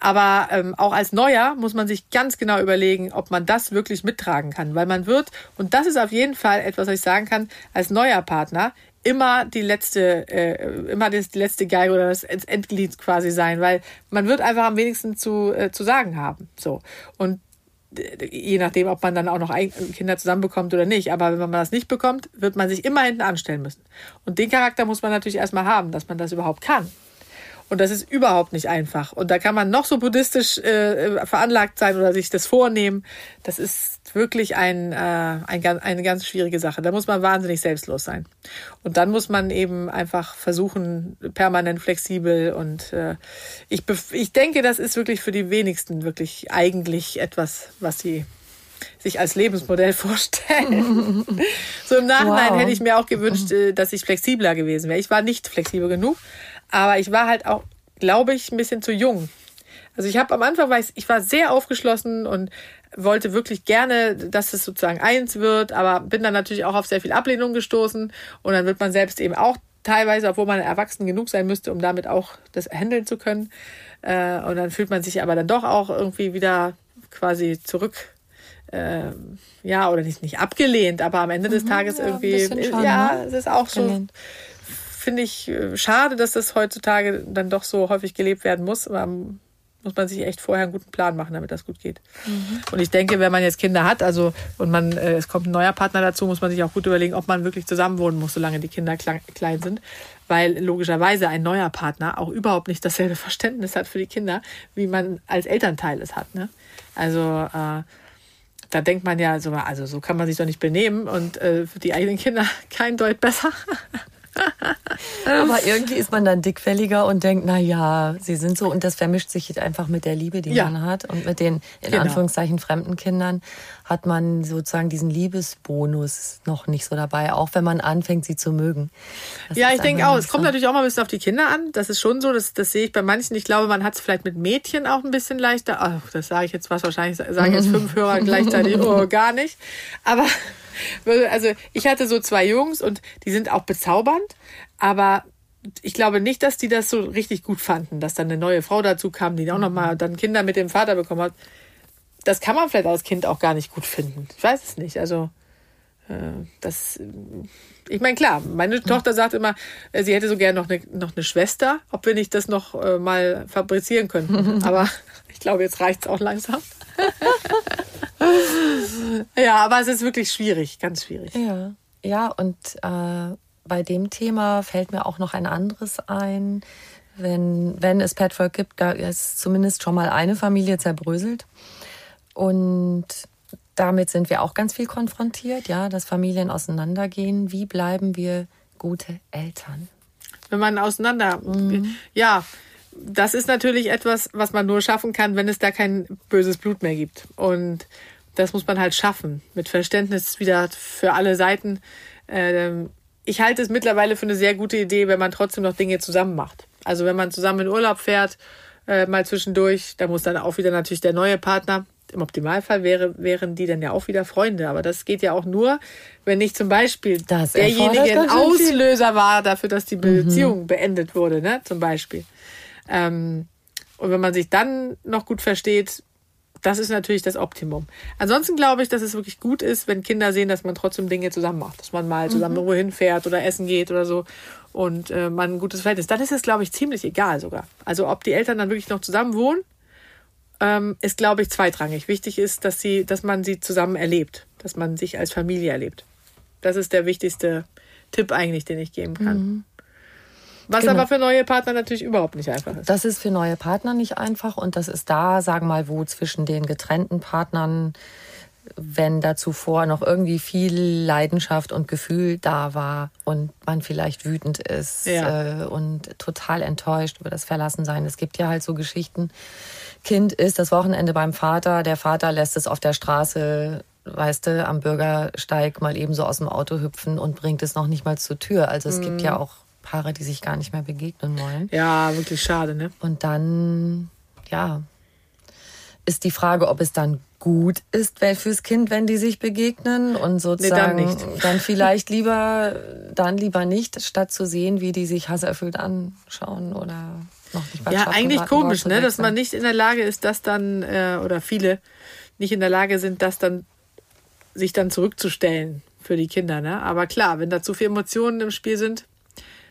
Speaker 2: Aber ähm, auch als Neuer muss man sich ganz genau überlegen, ob man das wirklich mittragen kann, weil man wird, und das ist auf jeden Fall etwas, was ich sagen kann, als neuer Partner immer die letzte, äh, immer das, die letzte Geige oder das Endglied quasi sein, weil man wird einfach am wenigsten zu, äh, zu sagen haben. So. Und je nachdem, ob man dann auch noch Kinder zusammenbekommt oder nicht. Aber wenn man das nicht bekommt, wird man sich immer hinten anstellen müssen. Und den Charakter muss man natürlich erstmal haben, dass man das überhaupt kann. Und das ist überhaupt nicht einfach. Und da kann man noch so buddhistisch äh, veranlagt sein oder sich das vornehmen. Das ist wirklich ein, äh, ein, eine ganz schwierige Sache. Da muss man wahnsinnig selbstlos sein. Und dann muss man eben einfach versuchen, permanent flexibel. Und äh, ich, ich denke, das ist wirklich für die wenigsten wirklich eigentlich etwas, was sie sich als Lebensmodell vorstellen. so im Nachhinein wow. hätte ich mir auch gewünscht, äh, dass ich flexibler gewesen wäre. Ich war nicht flexibel genug. Aber ich war halt auch, glaube ich, ein bisschen zu jung. Also ich habe am Anfang war ich, ich war sehr aufgeschlossen und wollte wirklich gerne, dass es sozusagen eins wird, aber bin dann natürlich auch auf sehr viel Ablehnung gestoßen und dann wird man selbst eben auch teilweise, obwohl man erwachsen genug sein müsste, um damit auch das handeln zu können. Äh, und dann fühlt man sich aber dann doch auch irgendwie wieder quasi zurück äh, ja, oder nicht, nicht abgelehnt, aber am Ende des mhm, Tages ja, irgendwie, schon, ja, ne? es ist auch so, finde ich äh, schade, dass das heutzutage dann doch so häufig gelebt werden muss. Aber muss man sich echt vorher einen guten Plan machen, damit das gut geht. Mhm. Und ich denke, wenn man jetzt Kinder hat, also und man äh, es kommt ein neuer Partner dazu, muss man sich auch gut überlegen, ob man wirklich zusammenwohnen muss, solange die Kinder klein sind, weil logischerweise ein neuer Partner auch überhaupt nicht dasselbe Verständnis hat für die Kinder, wie man als Elternteil es hat. Ne? Also äh, da denkt man ja so, also so kann man sich doch nicht benehmen und äh, für die eigenen Kinder kein Deut besser.
Speaker 1: Aber irgendwie ist man dann dickfälliger und denkt, na ja, sie sind so und das vermischt sich einfach mit der Liebe, die ja. man hat und mit den in genau. Anführungszeichen fremden Kindern hat man sozusagen diesen Liebesbonus noch nicht so dabei, auch wenn man anfängt, sie zu mögen.
Speaker 2: Das ja, ich denke auch. Es kommt natürlich auch mal ein bisschen auf die Kinder an. Das ist schon so, das, das sehe ich bei manchen. Ich glaube, man hat es vielleicht mit Mädchen auch ein bisschen leichter. Ach, das sage ich jetzt was wahrscheinlich, sagen jetzt fünf Hörer gleichzeitig, oh, gar nicht. Aber also ich hatte so zwei Jungs und die sind auch bezaubernd, aber ich glaube nicht, dass die das so richtig gut fanden, dass dann eine neue Frau dazu kam, die auch noch mal dann Kinder mit dem Vater bekommen hat. Das kann man vielleicht als Kind auch gar nicht gut finden. Ich weiß es nicht. Also das, ich meine klar, meine Tochter sagt immer, äh, sie hätte so gerne noch eine, noch eine Schwester, ob wir nicht das noch äh, mal fabrizieren könnten. Aber ich glaube, jetzt reicht es auch langsam. ja, aber es ist wirklich schwierig, ganz schwierig.
Speaker 1: Ja, ja und äh, bei dem Thema fällt mir auch noch ein anderes ein. Wenn, wenn es Patchwork gibt, da ist zumindest schon mal eine Familie zerbröselt. Und damit sind wir auch ganz viel konfrontiert, ja, dass Familien auseinandergehen. Wie bleiben wir gute Eltern?
Speaker 2: Wenn man auseinander, mhm. ja, das ist natürlich etwas, was man nur schaffen kann, wenn es da kein böses Blut mehr gibt. Und das muss man halt schaffen. Mit Verständnis wieder für alle Seiten. Ähm, ich halte es mittlerweile für eine sehr gute Idee, wenn man trotzdem noch Dinge zusammen macht. Also wenn man zusammen in Urlaub fährt, äh, mal zwischendurch, da muss dann auch wieder natürlich der neue Partner. Im Optimalfall wäre, wären die dann ja auch wieder Freunde. Aber das geht ja auch nur, wenn nicht zum Beispiel das derjenige ein Auslöser war dafür, dass die mhm. Beziehung mhm. beendet wurde, ne? Zum Beispiel. Ähm, und wenn man sich dann noch gut versteht, das ist natürlich das Optimum. Ansonsten glaube ich, dass es wirklich gut ist, wenn Kinder sehen, dass man trotzdem Dinge zusammen macht. Dass man mal zusammen mhm. irgendwo hinfährt oder essen geht oder so und äh, man ein gutes Verhältnis. Dann ist es, glaube ich, ziemlich egal sogar. Also ob die Eltern dann wirklich noch zusammen wohnen, ähm, ist, glaube ich, zweitrangig. Wichtig ist, dass, sie, dass man sie zusammen erlebt, dass man sich als Familie erlebt. Das ist der wichtigste Tipp eigentlich, den ich geben kann. Mhm. Was genau. aber für neue Partner natürlich überhaupt nicht einfach ist.
Speaker 1: Das ist für neue Partner nicht einfach und das ist da, sagen wir mal, wo zwischen den getrennten Partnern, wenn da zuvor noch irgendwie viel Leidenschaft und Gefühl da war und man vielleicht wütend ist ja. äh, und total enttäuscht über das Verlassensein. Es gibt ja halt so Geschichten. Kind ist das Wochenende beim Vater, der Vater lässt es auf der Straße weißt du, am Bürgersteig mal eben so aus dem Auto hüpfen und bringt es noch nicht mal zur Tür. Also es mhm. gibt ja auch Paare, die sich gar nicht mehr begegnen wollen.
Speaker 2: Ja, wirklich schade, ne?
Speaker 1: Und dann, ja, ist die Frage, ob es dann gut ist fürs Kind, wenn die sich begegnen und sozusagen nee, dann, dann, vielleicht lieber dann lieber nicht, statt zu sehen, wie die sich hasserfüllt anschauen oder noch nicht
Speaker 2: Ja, eigentlich komisch, ne, dass man nicht in der Lage ist, das dann äh, oder viele nicht in der Lage sind, das dann sich dann zurückzustellen für die Kinder, ne? Aber klar, wenn da zu viele Emotionen im Spiel sind,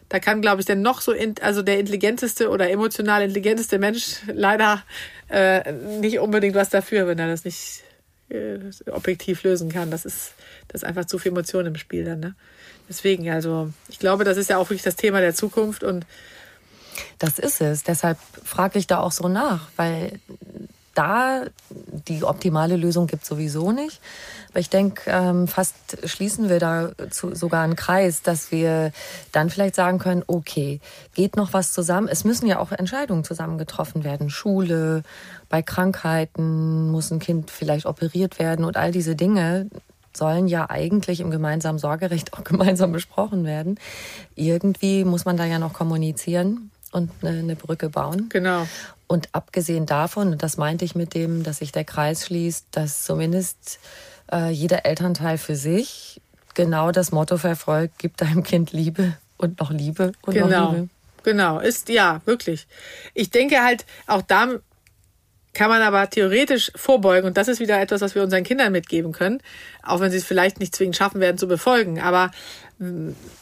Speaker 2: da kann, glaube ich, der noch so, in, also der intelligenteste oder emotional intelligenteste Mensch leider äh, nicht unbedingt was dafür, wenn er das nicht äh, objektiv lösen kann. Das ist, das ist einfach zu viel Emotion im Spiel dann. Ne? Deswegen, also ich glaube, das ist ja auch wirklich das Thema der Zukunft und
Speaker 1: das ist es. Deshalb frage ich da auch so nach, weil da die optimale Lösung gibt sowieso nicht. Aber ich denke, ähm, fast schließen wir da sogar einen Kreis, dass wir dann vielleicht sagen können, okay, geht noch was zusammen? Es müssen ja auch Entscheidungen zusammen getroffen werden. Schule, bei Krankheiten muss ein Kind vielleicht operiert werden und all diese Dinge sollen ja eigentlich im gemeinsamen Sorgerecht auch gemeinsam besprochen werden. Irgendwie muss man da ja noch kommunizieren und eine, Brücke bauen.
Speaker 2: Genau.
Speaker 1: Und abgesehen davon, und das meinte ich mit dem, dass sich der Kreis schließt, dass zumindest äh, jeder Elternteil für sich genau das Motto verfolgt, gib deinem Kind Liebe und noch Liebe und
Speaker 2: genau.
Speaker 1: noch Liebe.
Speaker 2: Genau, ist ja, wirklich. Ich denke halt, auch da kann man aber theoretisch vorbeugen und das ist wieder etwas, was wir unseren Kindern mitgeben können, auch wenn sie es vielleicht nicht zwingend schaffen werden zu befolgen. Aber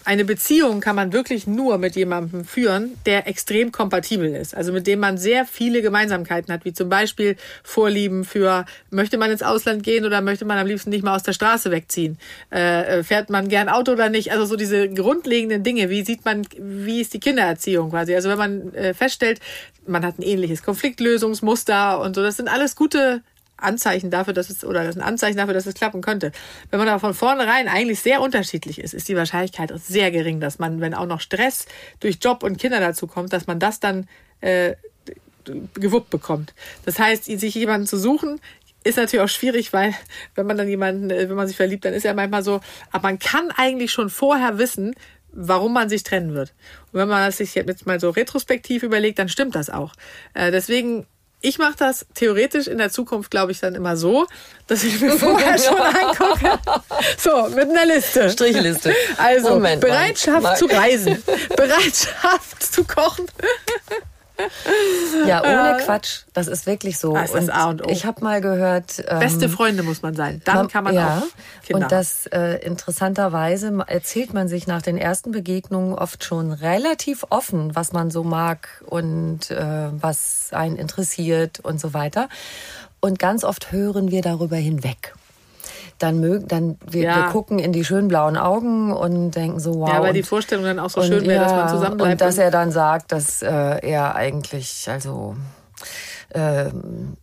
Speaker 2: eine Beziehung kann man wirklich nur mit jemandem führen, der extrem kompatibel ist. Also mit dem man sehr viele Gemeinsamkeiten hat, wie zum Beispiel Vorlieben für, möchte man ins Ausland gehen oder möchte man am liebsten nicht mal aus der Straße wegziehen? Äh, fährt man gern Auto oder nicht? Also so diese grundlegenden Dinge. Wie sieht man, wie ist die Kindererziehung quasi? Also wenn man äh, feststellt, man hat ein ähnliches Konfliktlösungsmuster und so, das sind alles gute Anzeichen dafür, dass es, oder das ist ein Anzeichen dafür, dass es klappen könnte. Wenn man aber von vornherein eigentlich sehr unterschiedlich ist, ist die Wahrscheinlichkeit sehr gering, dass man, wenn auch noch Stress durch Job und Kinder dazu kommt, dass man das dann äh, gewuppt bekommt. Das heißt, sich jemanden zu suchen, ist natürlich auch schwierig, weil wenn man dann jemanden, äh, wenn man sich verliebt, dann ist ja manchmal so, aber man kann eigentlich schon vorher wissen, warum man sich trennen wird. Und wenn man das sich jetzt mal so retrospektiv überlegt, dann stimmt das auch. Äh, deswegen ich mache das theoretisch in der Zukunft, glaube ich, dann immer so, dass ich mir vorher schon angucke. So, mit einer Liste.
Speaker 1: Strichliste.
Speaker 2: Also, Moment, Bereitschaft mal. zu reisen. Bereitschaft zu kochen.
Speaker 1: Ja, ohne Quatsch. Das ist wirklich so.
Speaker 2: Das ist A und O.
Speaker 1: Ich habe mal gehört.
Speaker 2: Ähm, Beste Freunde muss man sein. Dann man, kann man ja, auch
Speaker 1: Kinder Und das äh, interessanterweise erzählt man sich nach den ersten Begegnungen oft schon relativ offen, was man so mag und äh, was einen interessiert und so weiter. Und ganz oft hören wir darüber hinweg dann mögen, dann wir, ja. wir, gucken in die schönen blauen Augen und denken so, wow.
Speaker 2: Ja, weil die Vorstellung dann auch so schön wäre, ja, dass man zusammenbleibt.
Speaker 1: Und dass er dann sagt, dass äh, er eigentlich, also äh,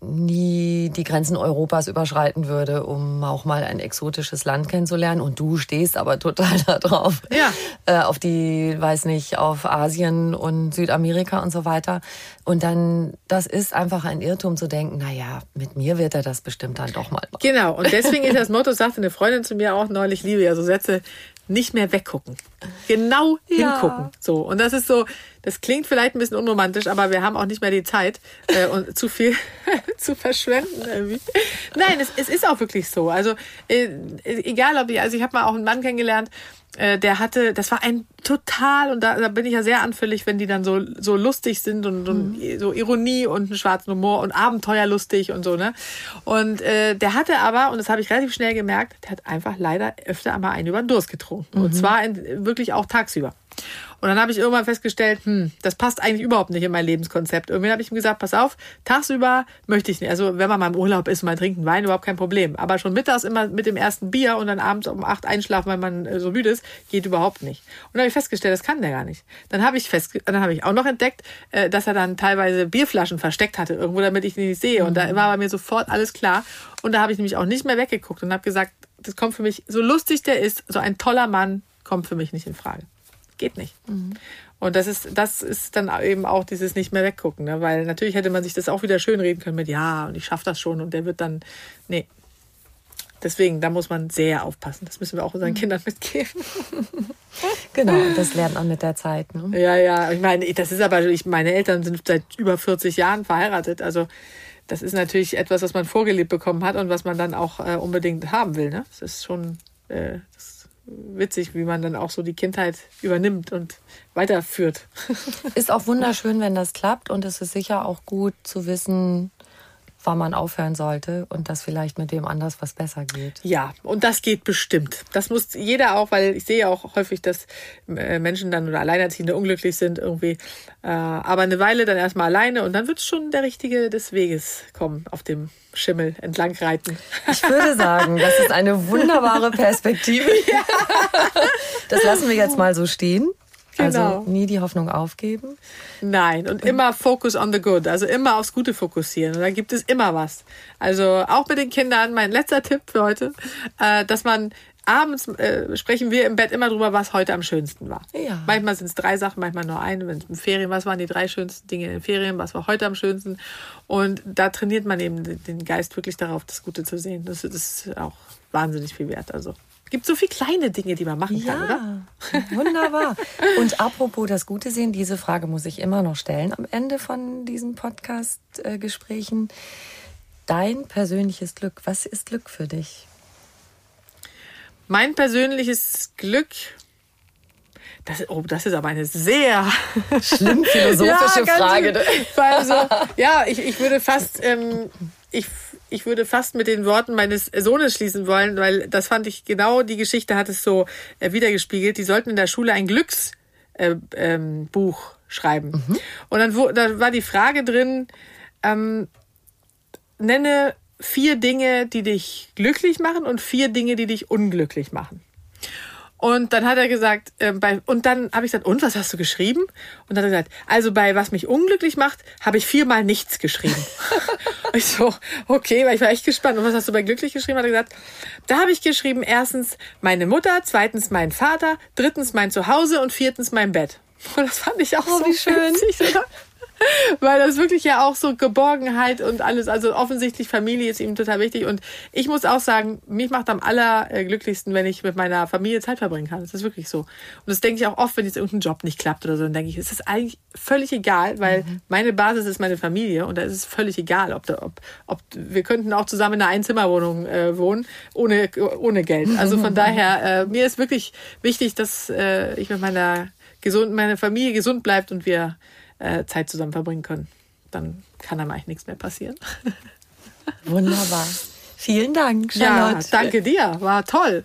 Speaker 1: nie die Grenzen Europas überschreiten würde, um auch mal ein exotisches Land kennenzulernen. Und du stehst aber total da drauf.
Speaker 2: Ja.
Speaker 1: Äh, auf die, weiß nicht, auf Asien und Südamerika und so weiter. Und dann, das ist einfach ein Irrtum zu denken, na ja, mit mir wird er das bestimmt dann doch mal machen.
Speaker 2: Genau. Und deswegen ist das Motto, sagte eine Freundin zu mir auch neulich, liebe ja so Sätze, nicht mehr weggucken. Genau ja. hingucken. So. Und das ist so, das klingt vielleicht ein bisschen unromantisch, aber wir haben auch nicht mehr die Zeit äh, und zu viel zu verschwenden irgendwie. Nein, es, es ist auch wirklich so. Also äh, egal ob ich, also ich habe mal auch einen Mann kennengelernt, äh, der hatte, das war ein total, und da, da bin ich ja sehr anfällig, wenn die dann so, so lustig sind und, und mhm. so Ironie und einen schwarzen Humor und Abenteuerlustig und so, ne? Und äh, der hatte aber, und das habe ich relativ schnell gemerkt, der hat einfach leider öfter einmal einen über den Durst getrunken. Mhm. Und zwar in, wirklich auch tagsüber. Und dann habe ich irgendwann festgestellt, hm, das passt eigentlich überhaupt nicht in mein Lebenskonzept. Irgendwann habe ich ihm gesagt, pass auf, tagsüber möchte ich nicht. Also wenn man mal im Urlaub ist, mal trinken Wein, überhaupt kein Problem. Aber schon mittags immer mit dem ersten Bier und dann abends um acht einschlafen, weil man äh, so müde ist, geht überhaupt nicht. Und dann habe ich festgestellt, das kann der gar nicht. Dann habe ich fest, dann habe ich auch noch entdeckt, äh, dass er dann teilweise Bierflaschen versteckt hatte irgendwo, damit ich ihn nicht sehe. Und da mhm. war bei mir sofort alles klar. Und da habe ich nämlich auch nicht mehr weggeguckt und habe gesagt, das kommt für mich, so lustig der ist, so ein toller Mann, kommt für mich nicht in Frage. Geht nicht. Mhm. Und das ist, das ist dann eben auch dieses nicht mehr weggucken, ne? weil natürlich hätte man sich das auch wieder schön reden können mit, ja, und ich schaffe das schon und der wird dann, nee. Deswegen, da muss man sehr aufpassen. Das müssen wir auch unseren mhm. Kindern mitgeben.
Speaker 1: genau, das lernt man mit der Zeit. Ne?
Speaker 2: Ja, ja. Ich meine, das ist aber, ich, meine Eltern sind seit über 40 Jahren verheiratet. Also das ist natürlich etwas, was man vorgelebt bekommen hat und was man dann auch äh, unbedingt haben will. Ne? Das ist schon, äh, das witzig, wie man dann auch so die Kindheit übernimmt und weiterführt.
Speaker 1: Ist auch wunderschön, wenn das klappt und es ist sicher auch gut zu wissen, wann man aufhören sollte und dass vielleicht mit dem anders was besser geht.
Speaker 2: Ja, und das geht bestimmt. Das muss jeder auch, weil ich sehe auch häufig, dass äh, Menschen dann oder Alleinerziehende unglücklich sind irgendwie. Äh, aber eine Weile dann erstmal alleine und dann wird es schon der Richtige des Weges kommen auf dem Schimmel entlang reiten.
Speaker 1: Ich würde sagen, das ist eine wunderbare Perspektive. Ja. Das lassen wir jetzt mal so stehen. Also genau. Also nie die Hoffnung aufgeben.
Speaker 2: Nein, und immer Focus on the good, also immer aufs Gute fokussieren. Und da gibt es immer was. Also auch mit den Kindern, mein letzter Tipp für heute, äh, dass man abends äh, sprechen wir im Bett immer drüber, was heute am schönsten war.
Speaker 1: Ja.
Speaker 2: Manchmal sind es drei Sachen, manchmal nur eine. Wenn es in Ferien, was waren die drei schönsten Dinge in den Ferien, was war heute am schönsten? Und da trainiert man eben den Geist wirklich darauf, das Gute zu sehen. Das, das ist auch wahnsinnig viel wert. Also gibt so viele kleine Dinge, die man machen
Speaker 1: ja,
Speaker 2: kann, oder?
Speaker 1: Wunderbar. Und apropos das Gute sehen, diese Frage muss ich immer noch stellen am Ende von diesen Podcast-Gesprächen. Dein persönliches Glück, was ist Glück für dich?
Speaker 2: Mein persönliches Glück. Das, oh, das ist aber eine sehr
Speaker 1: schlimm philosophische ja, Frage.
Speaker 2: Also, ja, ich, ich würde fast, ähm, ich, ich würde fast mit den Worten meines Sohnes schließen wollen, weil das fand ich genau, die Geschichte hat es so äh, wiedergespiegelt. Die sollten in der Schule ein Glücksbuch äh, ähm, schreiben. Mhm. Und dann wo, da war die Frage drin, ähm, nenne vier Dinge, die dich glücklich machen und vier Dinge, die dich unglücklich machen. Und dann hat er gesagt, äh, bei, und dann habe ich gesagt, und was hast du geschrieben? Und dann hat er gesagt, also bei was mich unglücklich macht, habe ich viermal nichts geschrieben. ich so, okay, weil ich war echt gespannt. Und was hast du bei glücklich geschrieben? Hat er gesagt, da habe ich geschrieben, erstens meine Mutter, zweitens mein Vater, drittens mein Zuhause und viertens mein Bett. Und das fand ich auch oh, so wie schön. Witzig, weil das wirklich ja auch so Geborgenheit und alles, also offensichtlich Familie ist ihm total wichtig. Und ich muss auch sagen, mich macht am allerglücklichsten, wenn ich mit meiner Familie Zeit verbringen kann. Das ist wirklich so. Und das denke ich auch oft, wenn jetzt irgendein Job nicht klappt oder so, dann denke ich, es ist eigentlich völlig egal, weil mhm. meine Basis ist meine Familie und da ist es völlig egal, ob, da, ob, ob wir könnten auch zusammen in einer Einzimmerwohnung äh, wohnen, ohne, ohne Geld. Also von daher, äh, mir ist wirklich wichtig, dass äh, ich mit meiner gesund, meine Familie gesund bleibt und wir äh, Zeit zusammen verbringen können. Dann kann einem eigentlich nichts mehr passieren.
Speaker 1: Wunderbar. Vielen Dank, Charlotte.
Speaker 2: Ja, danke dir. War toll.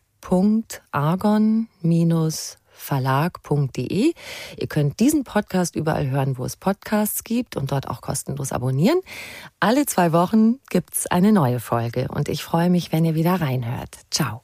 Speaker 1: www.argon-verlag.de. Ihr könnt diesen Podcast überall hören, wo es Podcasts gibt und dort auch kostenlos abonnieren. Alle zwei Wochen gibt's eine neue Folge und ich freue mich, wenn ihr wieder reinhört. Ciao.